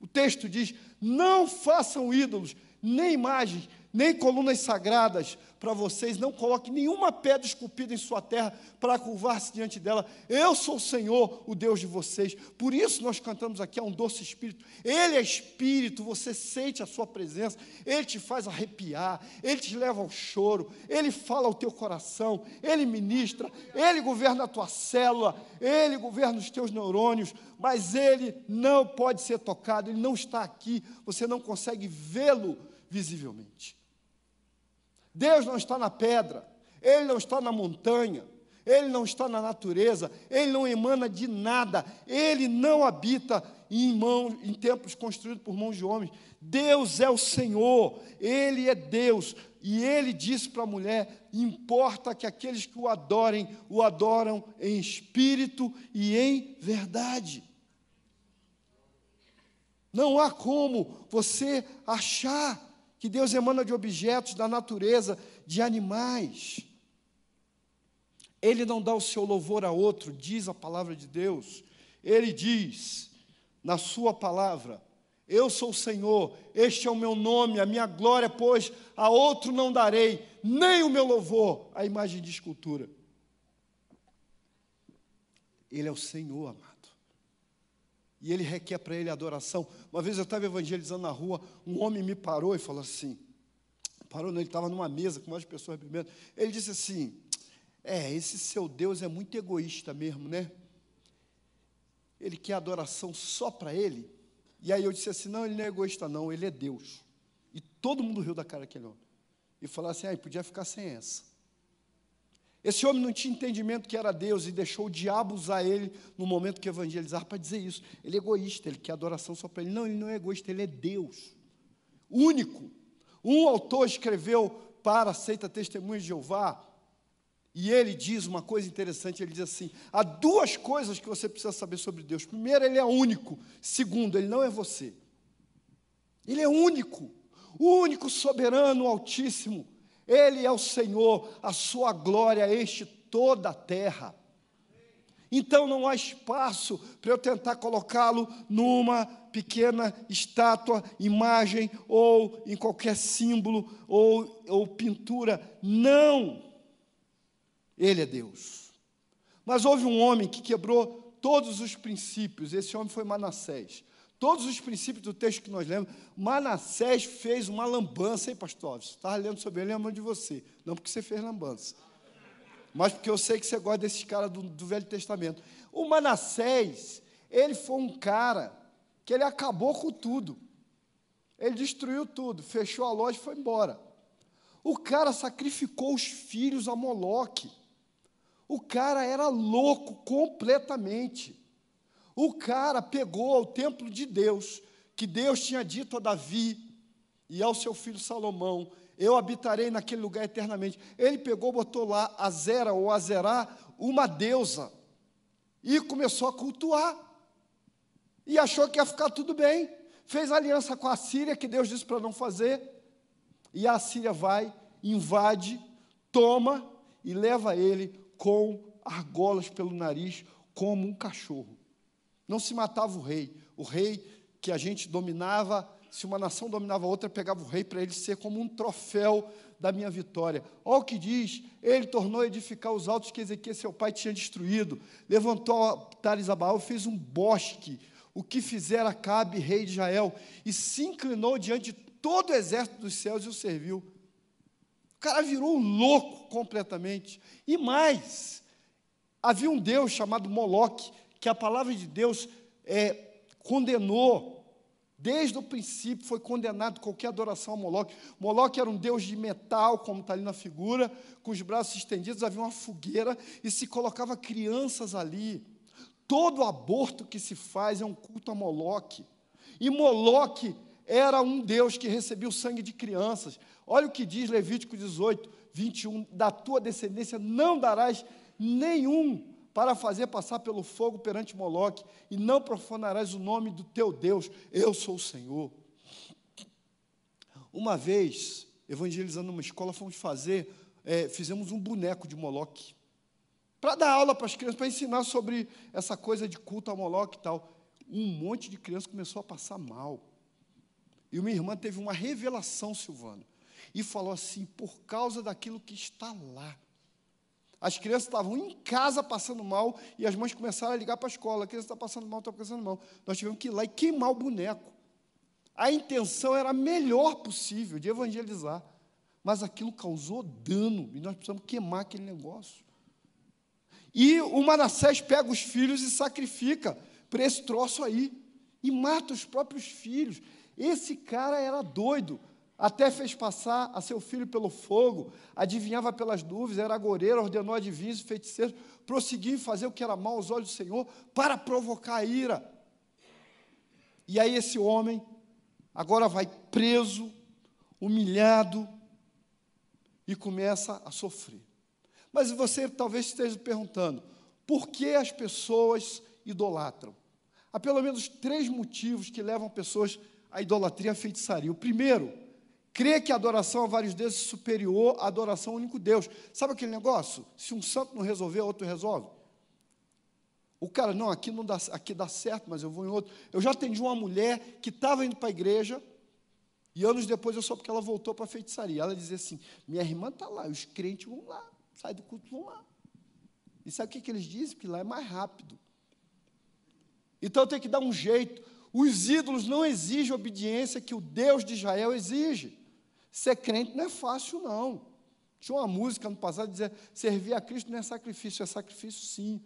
O texto diz: não façam ídolos, nem imagens, nem colunas sagradas para vocês, não coloque nenhuma pedra esculpida em sua terra para curvar-se diante dela. Eu sou o Senhor, o Deus de vocês. Por isso nós cantamos aqui, é um doce espírito. Ele é espírito, você sente a sua presença, ele te faz arrepiar, ele te leva ao choro, ele fala ao teu coração, ele ministra, ele governa a tua célula, ele governa os teus neurônios, mas ele não pode ser tocado, ele não está aqui, você não consegue vê-lo visivelmente. Deus não está na pedra, Ele não está na montanha, Ele não está na natureza, Ele não emana de nada, Ele não habita em, mão, em templos construídos por mãos de homens. Deus é o Senhor, Ele é Deus. E Ele disse para a mulher: importa que aqueles que o adorem, o adoram em espírito e em verdade. Não há como você achar que Deus emana de objetos da natureza, de animais. Ele não dá o seu louvor a outro, diz a palavra de Deus. Ele diz, na sua palavra, eu sou o Senhor, este é o meu nome, a minha glória, pois a outro não darei, nem o meu louvor, a imagem de escultura. Ele é o Senhor, amado. E ele requer para ele adoração. Uma vez eu estava evangelizando na rua, um homem me parou e falou assim: parou, ele estava numa mesa com mais pessoas bebendo. Ele disse assim: É, esse seu Deus é muito egoísta mesmo, né? Ele quer adoração só para ele. E aí eu disse assim: Não, ele não é egoísta, não, ele é Deus. E todo mundo riu da cara daquele homem. E falou assim: Ah, podia ficar sem essa. Esse homem não tinha entendimento que era Deus e deixou o diabo usar ele no momento que evangelizar para dizer isso. Ele é egoísta, ele quer adoração só para ele. Não, ele não é egoísta, ele é Deus. Único. Um autor escreveu para a seita Testemunha de Jeová, e ele diz uma coisa interessante, ele diz assim: há duas coisas que você precisa saber sobre Deus. Primeiro, ele é único. Segundo, ele não é você. Ele é único. O único soberano, altíssimo. Ele é o Senhor, a sua glória enche toda a terra. Então não há espaço para eu tentar colocá-lo numa pequena estátua, imagem ou em qualquer símbolo ou, ou pintura. Não! Ele é Deus. Mas houve um homem que quebrou todos os princípios, esse homem foi Manassés. Todos os princípios do texto que nós lemos, Manassés fez uma lambança, hein, pastor? Você estava lendo sobre ele, lembro de você. Não porque você fez lambança, mas porque eu sei que você gosta desses caras do, do Velho Testamento. O Manassés, ele foi um cara que ele acabou com tudo. Ele destruiu tudo, fechou a loja e foi embora. O cara sacrificou os filhos a Moloque. O cara era louco completamente. O cara pegou o templo de Deus, que Deus tinha dito a Davi e ao seu filho Salomão: Eu habitarei naquele lugar eternamente. Ele pegou, botou lá Azera ou Azerá, uma deusa, e começou a cultuar. E achou que ia ficar tudo bem. Fez aliança com a Síria, que Deus disse para não fazer. E a Síria vai, invade, toma e leva ele com argolas pelo nariz, como um cachorro. Não se matava o rei. O rei que a gente dominava, se uma nação dominava a outra, pegava o rei para ele ser como um troféu da minha vitória. Olha o que diz: ele tornou a edificar os altos que Ezequiel, seu pai, tinha destruído, levantou altares a Baal, fez um bosque, o que fizera Cabe, rei de Israel, e se inclinou diante de todo o exército dos céus e o serviu. O cara virou louco completamente. E mais, havia um Deus chamado Moloque, que a palavra de Deus é, condenou Desde o princípio foi condenado qualquer adoração a Moloque. Moloque era um deus de metal, como está ali na figura, com os braços estendidos, havia uma fogueira e se colocava crianças ali. Todo aborto que se faz é um culto a Moloque. E Moloque era um Deus que recebia o sangue de crianças. Olha o que diz Levítico 18, 21: Da tua descendência não darás nenhum para fazer passar pelo fogo perante Moloque, e não profanarás o nome do teu Deus, eu sou o Senhor. Uma vez, evangelizando numa escola, fomos fazer, é, fizemos um boneco de Moloque para dar aula para as crianças, para ensinar sobre essa coisa de culto a Moloque e tal. Um monte de crianças começou a passar mal. E uma irmã teve uma revelação, Silvano, e falou assim: por causa daquilo que está lá. As crianças estavam em casa passando mal e as mães começaram a ligar para a escola: a criança está passando mal, está passando mal. Nós tivemos que ir lá e queimar o boneco. A intenção era a melhor possível de evangelizar, mas aquilo causou dano e nós precisamos queimar aquele negócio. E o Manassés pega os filhos e sacrifica para esse troço aí. E mata os próprios filhos. Esse cara era doido. Até fez passar a seu filho pelo fogo, adivinhava pelas nuvens, era agoreiro, ordenou adivinhos e feiticeiros, prosseguiu em fazer o que era mal aos olhos do Senhor, para provocar a ira. E aí esse homem agora vai preso, humilhado, e começa a sofrer. Mas você talvez esteja perguntando: por que as pessoas idolatram? Há pelo menos três motivos que levam pessoas à idolatria e à feitiçaria. O primeiro, crê que a adoração a vários deuses é superior à adoração ao único Deus. Sabe aquele negócio? Se um santo não resolver, outro resolve. O cara, não, aqui não dá, aqui dá certo, mas eu vou em outro. Eu já atendi uma mulher que estava indo para a igreja, e anos depois eu soube que ela voltou para a feitiçaria. Ela dizia assim: minha irmã está lá, os crentes vão lá. Sai do culto, vão lá. E sabe o que, que eles dizem? Que lá é mais rápido. Então tem que dar um jeito. Os ídolos não exigem a obediência que o Deus de Israel exige. Ser crente não é fácil, não. Tinha uma música no passado que dizia: servir a Cristo não é sacrifício, é sacrifício sim.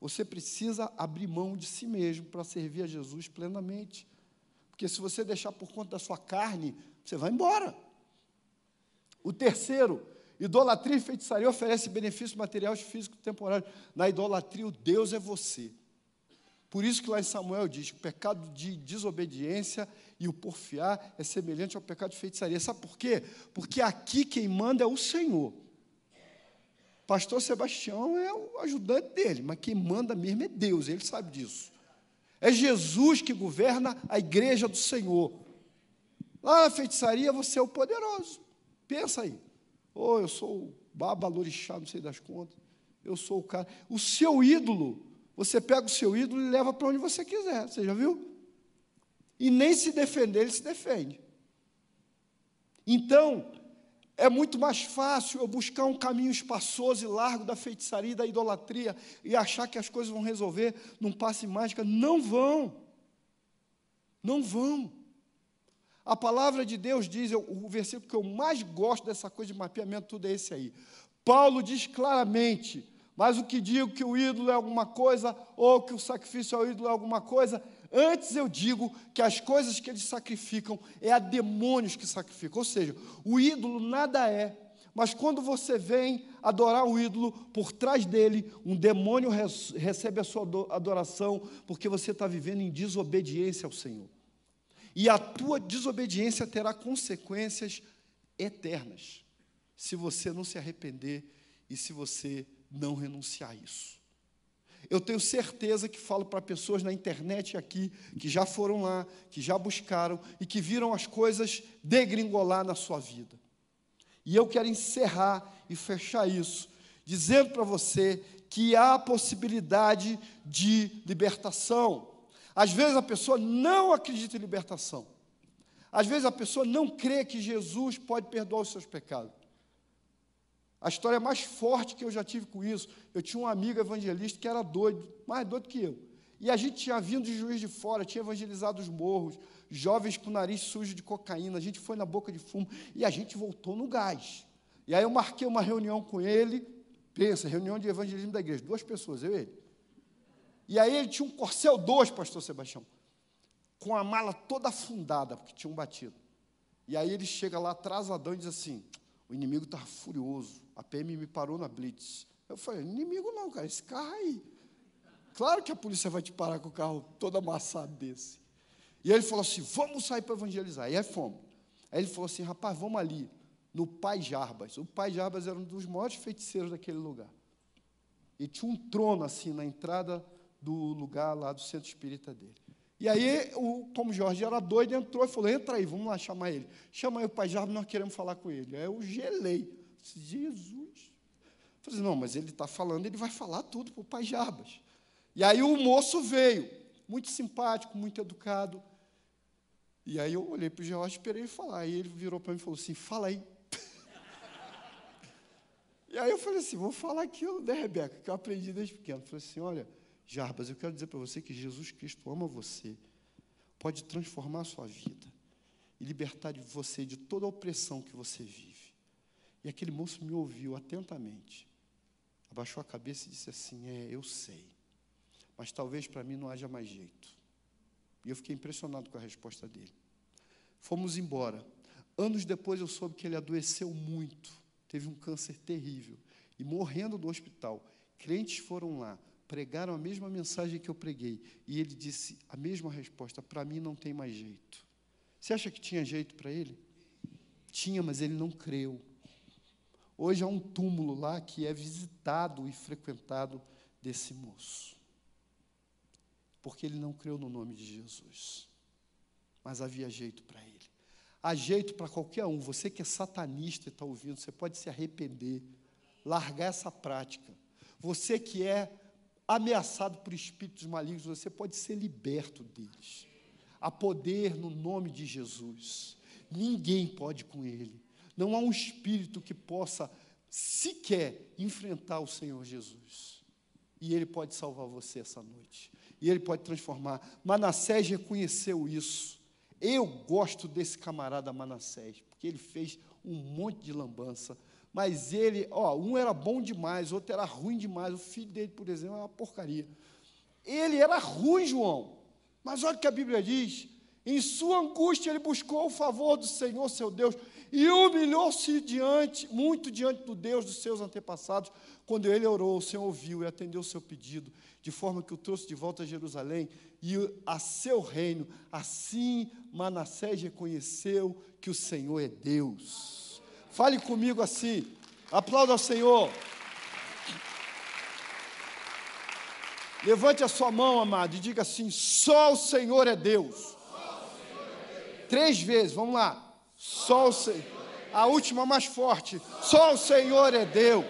Você precisa abrir mão de si mesmo para servir a Jesus plenamente. Porque se você deixar por conta da sua carne, você vai embora. O terceiro, Idolatria e feitiçaria benefícios materiais, físicos e temporários. Na idolatria, o Deus é você. Por isso que lá em Samuel diz que o pecado de desobediência e o porfiar é semelhante ao pecado de feitiçaria. Sabe por quê? Porque aqui quem manda é o Senhor. Pastor Sebastião é o ajudante dele, mas quem manda mesmo é Deus, ele sabe disso. É Jesus que governa a igreja do Senhor. Lá na feitiçaria você é o poderoso. Pensa aí. Oh, eu sou o babalorixá, não sei das contas. Eu sou o cara. O seu ídolo, você pega o seu ídolo e leva para onde você quiser. Você já viu? E nem se defender, ele se defende. Então, é muito mais fácil eu buscar um caminho espaçoso e largo da feitiçaria da idolatria e achar que as coisas vão resolver num passe mágica. Não vão. Não vão. A palavra de Deus diz, o versículo que eu mais gosto dessa coisa de mapeamento, tudo é esse aí. Paulo diz claramente, mas o que digo que o ídolo é alguma coisa, ou que o sacrifício ao ídolo é alguma coisa, Antes eu digo que as coisas que eles sacrificam é a demônios que sacrificam. Ou seja, o ídolo nada é, mas quando você vem adorar o ídolo, por trás dele, um demônio recebe a sua adoração, porque você está vivendo em desobediência ao Senhor. E a tua desobediência terá consequências eternas, se você não se arrepender e se você não renunciar a isso. Eu tenho certeza que falo para pessoas na internet aqui, que já foram lá, que já buscaram e que viram as coisas degringolar na sua vida. E eu quero encerrar e fechar isso, dizendo para você que há possibilidade de libertação. Às vezes a pessoa não acredita em libertação. Às vezes a pessoa não crê que Jesus pode perdoar os seus pecados. A história mais forte que eu já tive com isso, eu tinha um amigo evangelista que era doido, mais doido que eu. E a gente tinha vindo de juiz de fora, tinha evangelizado os morros, jovens com o nariz sujo de cocaína, a gente foi na boca de fumo e a gente voltou no gás. E aí eu marquei uma reunião com ele, pensa, reunião de evangelismo da igreja, duas pessoas, eu e ele. E aí ele tinha um Corcel 2, pastor Sebastião, com a mala toda afundada, porque tinha um batido. E aí ele chega lá atrasadão e diz assim: o inimigo estava furioso, a PM me parou na blitz. Eu falei, inimigo não, cara, esse carro aí. Claro que a polícia vai te parar com o carro todo amassado desse. E ele falou assim: vamos sair para evangelizar. E aí fomos. Aí ele falou assim: rapaz, vamos ali, no Pai Jarbas. O Pai Jarbas era um dos maiores feiticeiros daquele lugar. E tinha um trono assim na entrada do lugar lá do centro espírita dele. E aí, o Tom Jorge era doido, entrou e falou: entra aí, vamos lá chamar ele. Chama aí o pai Jarbo, nós queremos falar com ele. Aí eu gelei. Jesus. Eu falei, não, mas ele está falando, ele vai falar tudo para o pai Jarbas. E aí o moço veio, muito simpático, muito educado. E aí eu olhei para o Jorge esperei ele falar. E ele virou para mim e falou assim: fala aí. (laughs) e aí eu falei assim: vou falar aquilo, né, Rebeca, que eu aprendi desde pequeno. Eu falei assim: olha Jarbas, eu quero dizer para você que Jesus Cristo ama você, pode transformar a sua vida e libertar de você de toda a opressão que você vive. E aquele moço me ouviu atentamente, abaixou a cabeça e disse assim: É, eu sei, mas talvez para mim não haja mais jeito. E eu fiquei impressionado com a resposta dele. Fomos embora. Anos depois eu soube que ele adoeceu muito, teve um câncer terrível e morrendo do hospital. Crentes foram lá, pregaram a mesma mensagem que eu preguei. E ele disse a mesma resposta: para mim não tem mais jeito. Você acha que tinha jeito para ele? Tinha, mas ele não creu. Hoje há um túmulo lá que é visitado e frequentado desse moço. Porque ele não creu no nome de Jesus. Mas havia jeito para ele. Há jeito para qualquer um. Você que é satanista e está ouvindo, você pode se arrepender, largar essa prática. Você que é ameaçado por espíritos malignos, você pode ser liberto deles. Há poder no nome de Jesus. Ninguém pode com ele. Não há um espírito que possa sequer enfrentar o Senhor Jesus. E ele pode salvar você essa noite. E ele pode transformar. Manassés reconheceu isso. Eu gosto desse camarada Manassés, porque ele fez um monte de lambança mas ele, ó, um era bom demais, outro era ruim demais. O filho dele, por exemplo, é uma porcaria. Ele era ruim, João. Mas olha o que a Bíblia diz: em sua angústia ele buscou o favor do Senhor, seu Deus, e humilhou-se diante, muito diante do Deus dos seus antepassados. Quando ele orou, o Senhor ouviu e atendeu o seu pedido, de forma que o trouxe de volta a Jerusalém e a seu reino. Assim Manassés reconheceu que o Senhor é Deus. Fale comigo assim. Aplauda ao Senhor. Levante a sua mão, amado, e diga assim: só o Senhor é Deus. Três vezes, vamos lá. Só o Senhor. A última mais forte. Só o Senhor é Deus.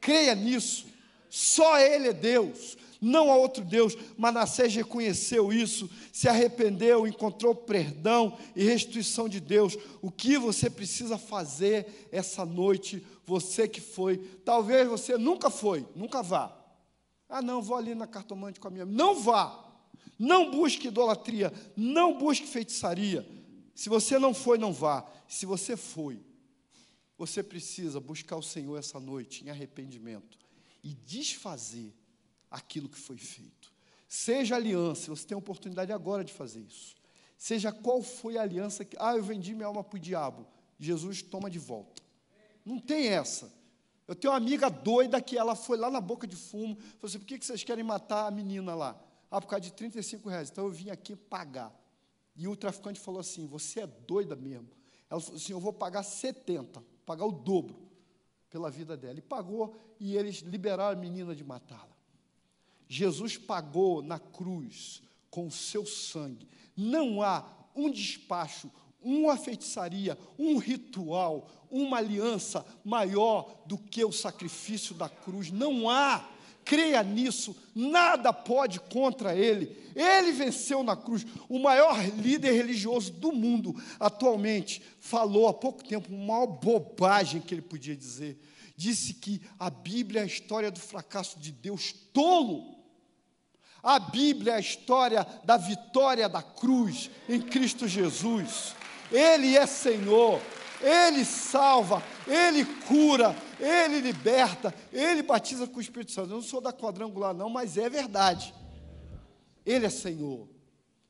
Creia nisso. Só Ele é Deus não há outro Deus. Manassés reconheceu isso, se arrependeu, encontrou perdão e restituição de Deus. O que você precisa fazer essa noite, você que foi, talvez você nunca foi, nunca vá. Ah, não, vou ali na cartomante com a minha. Não vá. Não busque idolatria, não busque feitiçaria. Se você não foi, não vá. Se você foi, você precisa buscar o Senhor essa noite em arrependimento e desfazer aquilo que foi feito. Seja aliança, você tem a oportunidade agora de fazer isso. Seja qual foi a aliança que. Ah, eu vendi minha alma para o diabo. Jesus toma de volta. Não tem essa. Eu tenho uma amiga doida que ela foi lá na boca de fumo. Falou assim: por que vocês querem matar a menina lá? Ah, por causa de 35 reais. Então eu vim aqui pagar. E o traficante falou assim: Você é doida mesmo. Ela falou assim: Eu vou pagar 70, pagar o dobro pela vida dela. E pagou, e eles liberaram a menina de matá-la. Jesus pagou na cruz com o seu sangue. Não há um despacho, uma feitiçaria, um ritual, uma aliança maior do que o sacrifício da cruz. Não há creia nisso, nada pode contra ele. Ele venceu na cruz. O maior líder religioso do mundo atualmente falou há pouco tempo uma bobagem que ele podia dizer. Disse que a Bíblia é a história do fracasso de Deus tolo. A Bíblia é a história da vitória da cruz em Cristo Jesus. Ele é Senhor. Ele salva, Ele cura, Ele liberta, Ele batiza com o Espírito Santo. Eu não sou da quadrangular, não, mas é verdade. Ele é Senhor.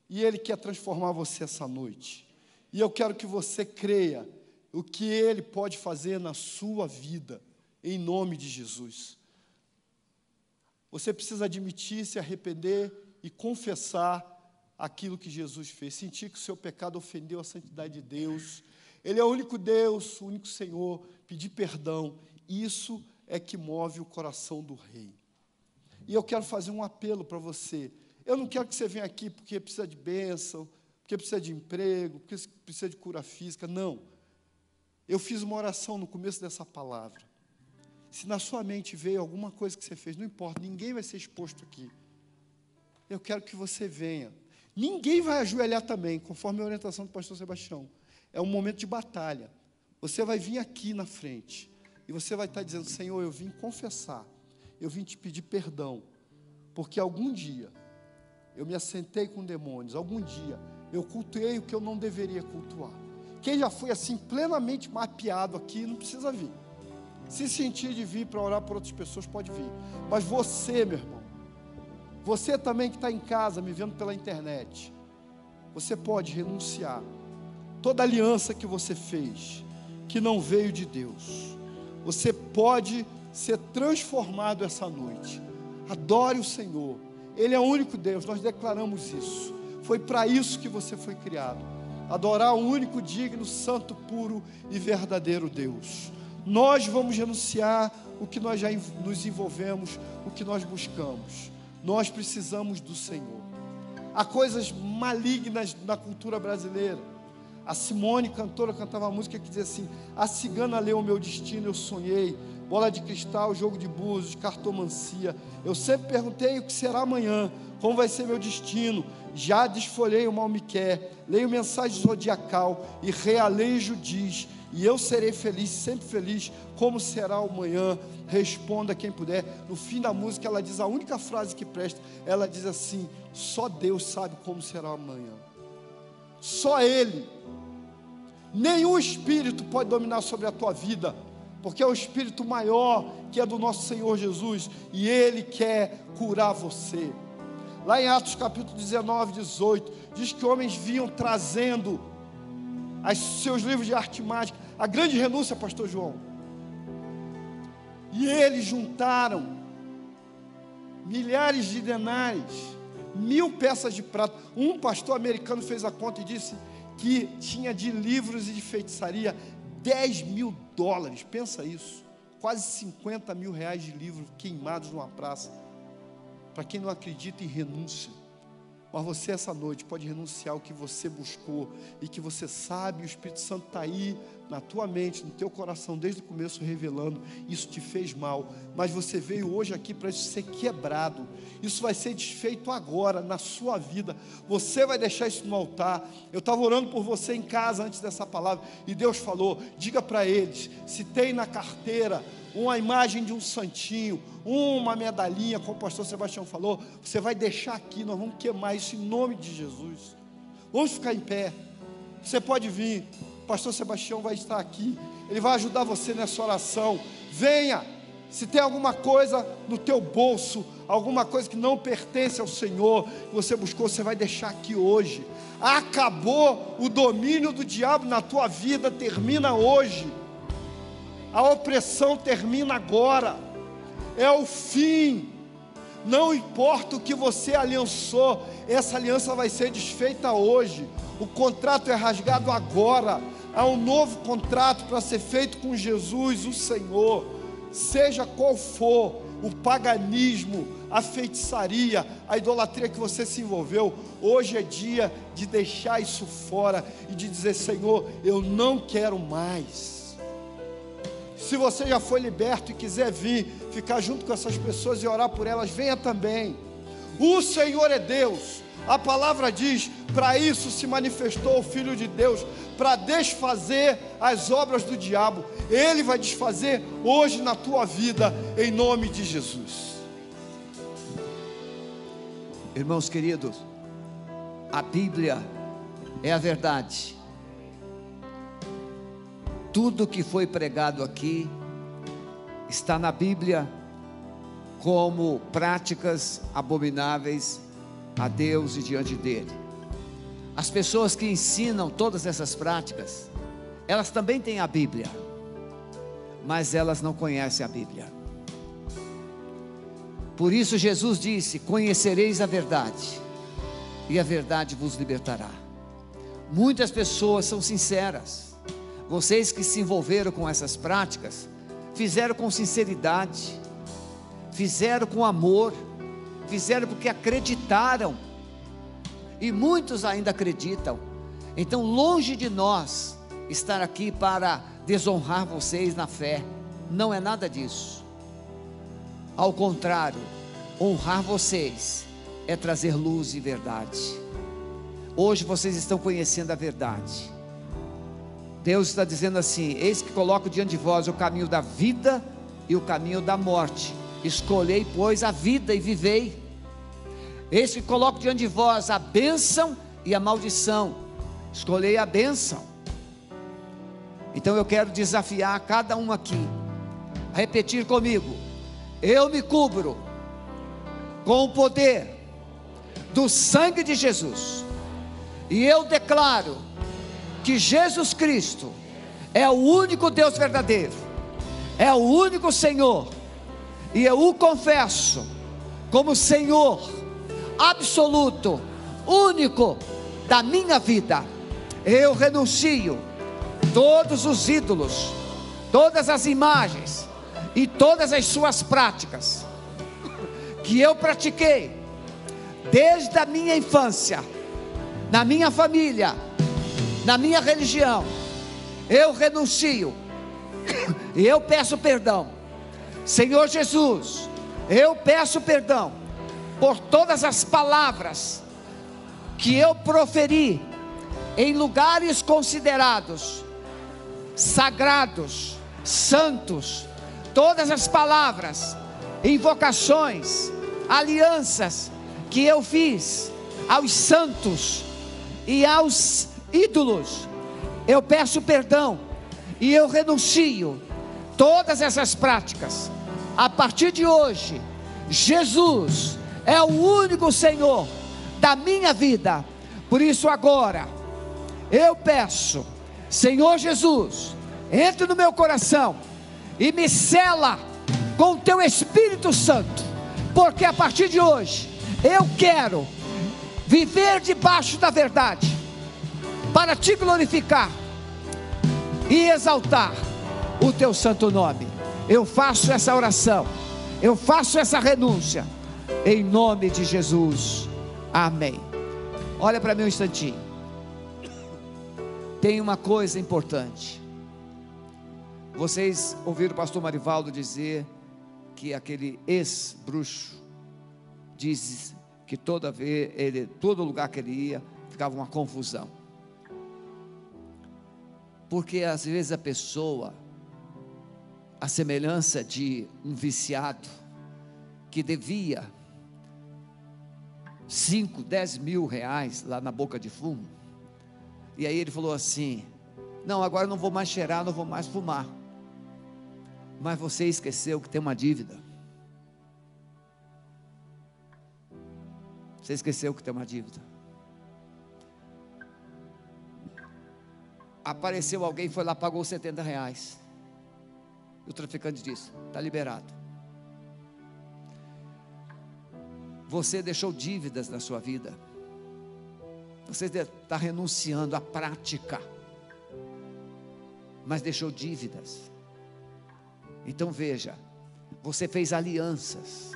E Ele quer transformar você essa noite. E eu quero que você creia o que Ele pode fazer na sua vida, em nome de Jesus. Você precisa admitir, se arrepender e confessar aquilo que Jesus fez. Sentir que o seu pecado ofendeu a santidade de Deus ele é o único Deus, o único Senhor, pedir perdão. Isso é que move o coração do rei. E eu quero fazer um apelo para você. Eu não quero que você venha aqui porque precisa de bênção, porque precisa de emprego, porque precisa de cura física. Não. Eu fiz uma oração no começo dessa palavra. Se na sua mente veio alguma coisa que você fez, não importa, ninguém vai ser exposto aqui. Eu quero que você venha. Ninguém vai ajoelhar também, conforme a orientação do pastor Sebastião é um momento de batalha. Você vai vir aqui na frente e você vai estar dizendo: Senhor, eu vim confessar, eu vim te pedir perdão, porque algum dia eu me assentei com demônios, algum dia eu cultuei o que eu não deveria cultuar. Quem já foi assim plenamente mapeado aqui, não precisa vir. Se sentir de vir para orar por outras pessoas, pode vir. Mas você, meu irmão, você também que está em casa, me vendo pela internet, você pode renunciar toda aliança que você fez, que não veio de Deus, você pode ser transformado essa noite. Adore o Senhor, Ele é o único Deus, nós declaramos isso. Foi para isso que você foi criado. Adorar o único digno, santo, puro e verdadeiro Deus. Nós vamos renunciar o que nós já nos envolvemos, o que nós buscamos. Nós precisamos do Senhor. Há coisas malignas na cultura brasileira a Simone, cantora, cantava uma música que dizia assim: A cigana leu o meu destino, eu sonhei. Bola de cristal, jogo de búzios, cartomancia. Eu sempre perguntei o que será amanhã, como vai ser meu destino. Já desfolhei o mal me quer, leio mensagem zodiacal e realejo diz. E eu serei feliz, sempre feliz, como será o amanhã. Responda quem puder. No fim da música, ela diz a única frase que presta: ela diz assim: Só Deus sabe como será o amanhã. Só Ele. Nenhum espírito pode dominar sobre a tua vida, porque é o espírito maior que é do nosso Senhor Jesus e Ele quer curar você. Lá em Atos capítulo 19, 18, diz que homens vinham trazendo os seus livros de arte mágica, a grande renúncia, pastor João. E eles juntaram milhares de denários mil peças de prata. Um pastor americano fez a conta e disse que tinha de livros e de feitiçaria 10 mil dólares. Pensa isso. Quase 50 mil reais de livros queimados numa praça. Para quem não acredita em renúncia. Mas você essa noite pode renunciar ao que você buscou e que você sabe, o Espírito Santo está aí na tua mente, no teu coração, desde o começo revelando, isso te fez mal, mas você veio hoje aqui para isso ser quebrado, isso vai ser desfeito agora, na sua vida, você vai deixar isso no altar. Eu estava orando por você em casa antes dessa palavra, e Deus falou: diga para eles, se tem na carteira uma imagem de um santinho, uma medalhinha, como o pastor Sebastião falou, você vai deixar aqui, nós vamos queimar isso em nome de Jesus. Vamos ficar em pé. Você pode vir pastor Sebastião vai estar aqui. Ele vai ajudar você nessa oração. Venha, Se tem alguma coisa no teu bolso, alguma coisa que não pertence ao Senhor, que você buscou, você vai deixar aqui hoje. Acabou o domínio do diabo na tua vida, termina hoje. A opressão termina agora. É o fim. Não importa o que você aliançou, essa aliança vai ser desfeita hoje. O contrato é rasgado agora. Há um novo contrato para ser feito com Jesus, o Senhor. Seja qual for o paganismo, a feitiçaria, a idolatria que você se envolveu, hoje é dia de deixar isso fora e de dizer: Senhor, eu não quero mais. Se você já foi liberto e quiser vir, ficar junto com essas pessoas e orar por elas, venha também. O Senhor é Deus. A palavra diz: para isso se manifestou o Filho de Deus, para desfazer as obras do diabo. Ele vai desfazer hoje na tua vida, em nome de Jesus. Irmãos queridos, a Bíblia é a verdade. Tudo que foi pregado aqui está na Bíblia como práticas abomináveis a Deus e diante dele. As pessoas que ensinam todas essas práticas, elas também têm a Bíblia, mas elas não conhecem a Bíblia. Por isso Jesus disse: Conhecereis a verdade, e a verdade vos libertará. Muitas pessoas são sinceras. Vocês que se envolveram com essas práticas, fizeram com sinceridade, fizeram com amor, fizeram porque acreditaram e muitos ainda acreditam. Então, longe de nós estar aqui para desonrar vocês na fé, não é nada disso. Ao contrário, honrar vocês é trazer luz e verdade. Hoje vocês estão conhecendo a verdade. Deus está dizendo assim: Eis que coloco diante de vós o caminho da vida e o caminho da morte. Escolhei, pois, a vida e vivei. Eis que coloco diante de vós a bênção e a maldição. Escolhei a bênção. Então eu quero desafiar cada um aqui a repetir comigo: Eu me cubro com o poder do sangue de Jesus, e eu declaro que Jesus Cristo é o único Deus verdadeiro, é o único Senhor, e eu o confesso como Senhor absoluto, único da minha vida. Eu renuncio todos os ídolos, todas as imagens e todas as suas práticas que eu pratiquei desde a minha infância, na minha família, na minha religião. Eu renuncio e eu peço perdão. Senhor Jesus, eu peço perdão por todas as palavras que eu proferi em lugares considerados sagrados, santos, todas as palavras, invocações, alianças que eu fiz aos santos e aos ídolos, eu peço perdão e eu renuncio todas essas práticas. A partir de hoje, Jesus é o único Senhor da minha vida. Por isso, agora, eu peço, Senhor Jesus, entre no meu coração e me cela com o teu Espírito Santo, porque a partir de hoje eu quero viver debaixo da verdade, para te glorificar e exaltar o teu santo nome. Eu faço essa oração, eu faço essa renúncia em nome de Jesus. Amém. Olha para mim um instantinho. Tem uma coisa importante. Vocês ouviram o pastor Marivaldo dizer que aquele ex-bruxo diz que toda vez ele, todo lugar que ele ia, ficava uma confusão. Porque às vezes a pessoa, a semelhança de um viciado que devia 5, 10 mil reais lá na boca de fumo. E aí ele falou assim: Não, agora não vou mais cheirar, não vou mais fumar. Mas você esqueceu que tem uma dívida. Você esqueceu que tem uma dívida. Apareceu alguém, foi lá, pagou 70 reais. O traficante disse: está liberado. Você deixou dívidas na sua vida. Você está renunciando à prática, mas deixou dívidas. Então veja, você fez alianças.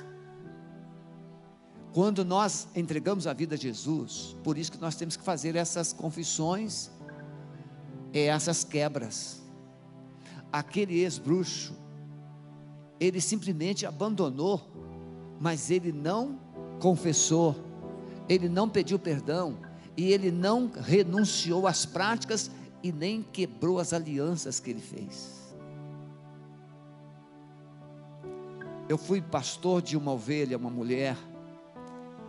Quando nós entregamos a vida a Jesus, por isso que nós temos que fazer essas confissões e essas quebras. Aquele ex-bruxo, ele simplesmente abandonou, mas ele não confessou, ele não pediu perdão e ele não renunciou às práticas e nem quebrou as alianças que ele fez. Eu fui pastor de uma ovelha, uma mulher,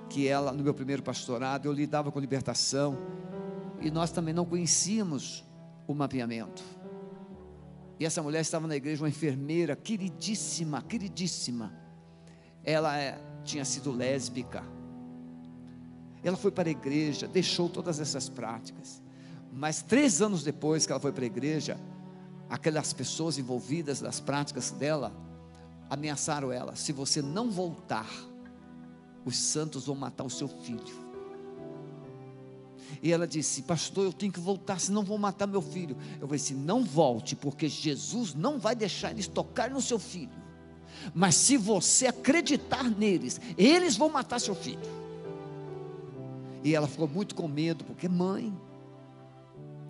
que ela, no meu primeiro pastorado, eu lidava com libertação, e nós também não conhecíamos o mapeamento. E essa mulher estava na igreja, uma enfermeira, queridíssima, queridíssima. Ela é, tinha sido lésbica. Ela foi para a igreja, deixou todas essas práticas. Mas três anos depois que ela foi para a igreja, aquelas pessoas envolvidas nas práticas dela, ameaçaram ela: se você não voltar, os santos vão matar o seu filho. E ela disse: Pastor, eu tenho que voltar, senão vão matar meu filho. Eu falei assim: Não volte, porque Jesus não vai deixar eles tocar no seu filho. Mas se você acreditar neles, eles vão matar seu filho. E ela ficou muito com medo, porque mãe.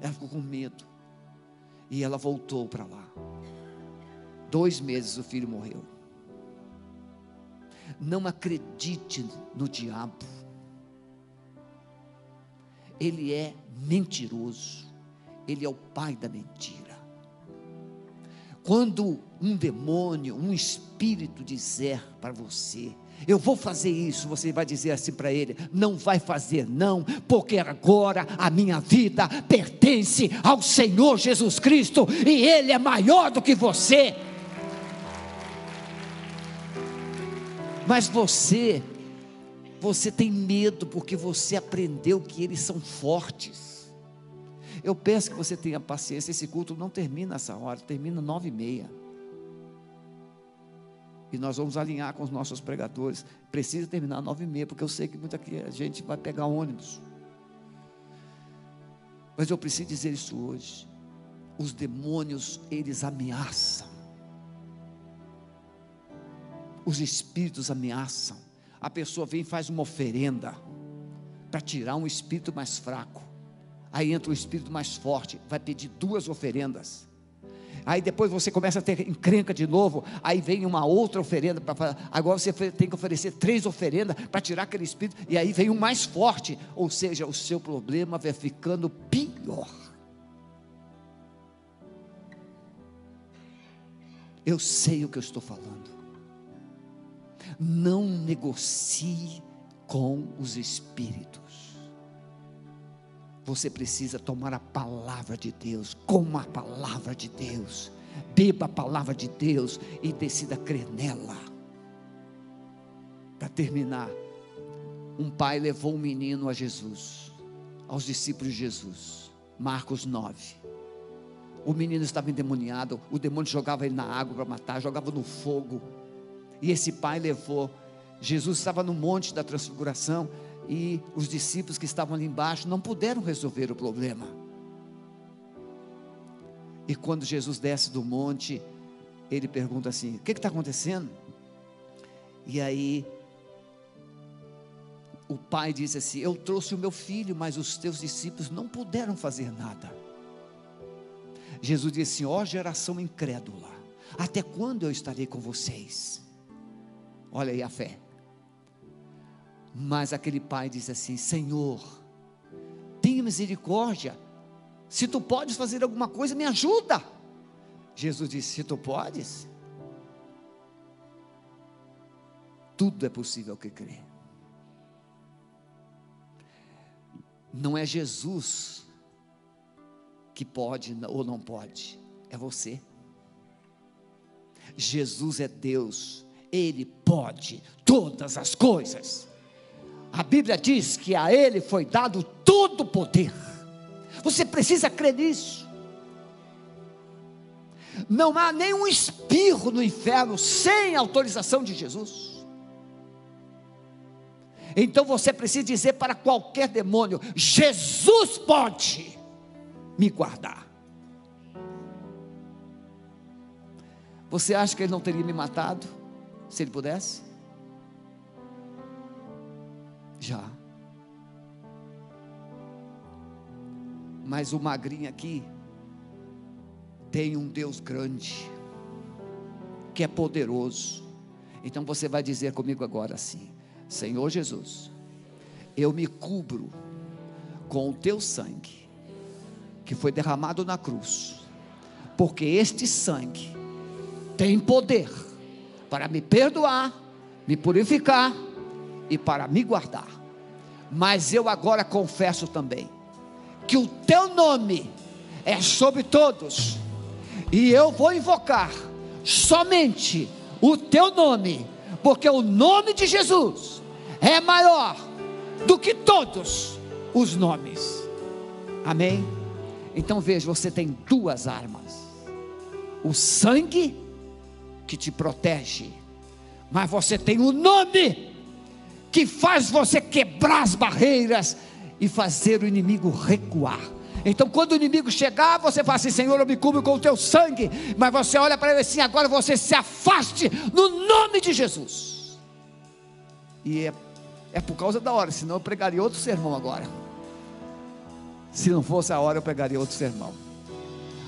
Ela ficou com medo. E ela voltou para lá. Dois meses o filho morreu. Não acredite no diabo. Ele é mentiroso. Ele é o pai da mentira. Quando um demônio, um espírito dizer para você, eu vou fazer isso, você vai dizer assim para ele: não vai fazer, não, porque agora a minha vida pertence ao Senhor Jesus Cristo e Ele é maior do que você. Mas você, você tem medo porque você aprendeu que eles são fortes. Eu peço que você tenha paciência. Esse culto não termina essa hora, termina nove e meia. E nós vamos alinhar com os nossos pregadores. Precisa terminar nove e meia, porque eu sei que muita gente vai pegar ônibus. Mas eu preciso dizer isso hoje. Os demônios, eles ameaçam os espíritos ameaçam. A pessoa vem e faz uma oferenda para tirar um espírito mais fraco. Aí entra o espírito mais forte, vai pedir duas oferendas. Aí depois você começa a ter encrenca de novo. Aí vem uma outra oferenda para. Agora você tem que oferecer três oferendas para tirar aquele espírito. E aí vem um mais forte. Ou seja, o seu problema vai ficando pior. Eu sei o que eu estou falando não negocie com os espíritos. Você precisa tomar a palavra de Deus, com a palavra de Deus, beba a palavra de Deus e decida crer nela. Para terminar, um pai levou um menino a Jesus, aos discípulos de Jesus, Marcos 9. O menino estava endemoniado, o demônio jogava ele na água para matar, jogava no fogo. E esse pai levou. Jesus estava no monte da transfiguração e os discípulos que estavam ali embaixo não puderam resolver o problema. E quando Jesus desce do monte, ele pergunta assim: O que está acontecendo? E aí, o pai diz assim: Eu trouxe o meu filho, mas os teus discípulos não puderam fazer nada. Jesus disse: Ó geração incrédula, até quando eu estarei com vocês? Olha aí a fé. Mas aquele pai diz assim: Senhor, tenha misericórdia. Se tu podes fazer alguma coisa, me ajuda. Jesus disse: Se tu podes, tudo é possível que crê. Não é Jesus que pode ou não pode, é você. Jesus é Deus, Ele pode todas as coisas. A Bíblia diz que a Ele foi dado todo o poder. Você precisa crer nisso. Não há nenhum espirro no inferno sem autorização de Jesus. Então você precisa dizer para qualquer demônio: Jesus pode me guardar. Você acha que ele não teria me matado se ele pudesse? Já. Mas o magrinho aqui tem um Deus grande, que é poderoso. Então você vai dizer comigo agora assim: Senhor Jesus, eu me cubro com o teu sangue, que foi derramado na cruz, porque este sangue tem poder para me perdoar, me purificar e para me guardar. Mas eu agora confesso também que o teu nome é sobre todos, e eu vou invocar somente o teu nome, porque o nome de Jesus é maior do que todos os nomes. Amém? Então veja, você tem duas armas: o sangue que te protege, mas você tem o nome que faz você quebrar as barreiras e fazer o inimigo recuar. Então, quando o inimigo chegar, você fala assim: Senhor, eu me cubro com o teu sangue. Mas você olha para ele assim: agora você se afaste no nome de Jesus. E é, é por causa da hora, senão eu pregaria outro sermão agora. Se não fosse a hora, eu pregaria outro sermão.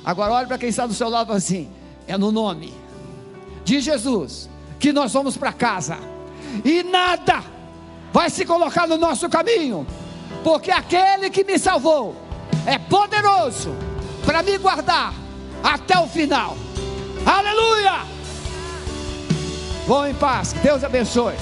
Agora, olhe para quem está do seu lado assim: é no nome de Jesus que nós vamos para casa, e nada vai se colocar no nosso caminho, porque aquele que me salvou é poderoso para me guardar até o final. Aleluia! Vão em paz, Deus abençoe.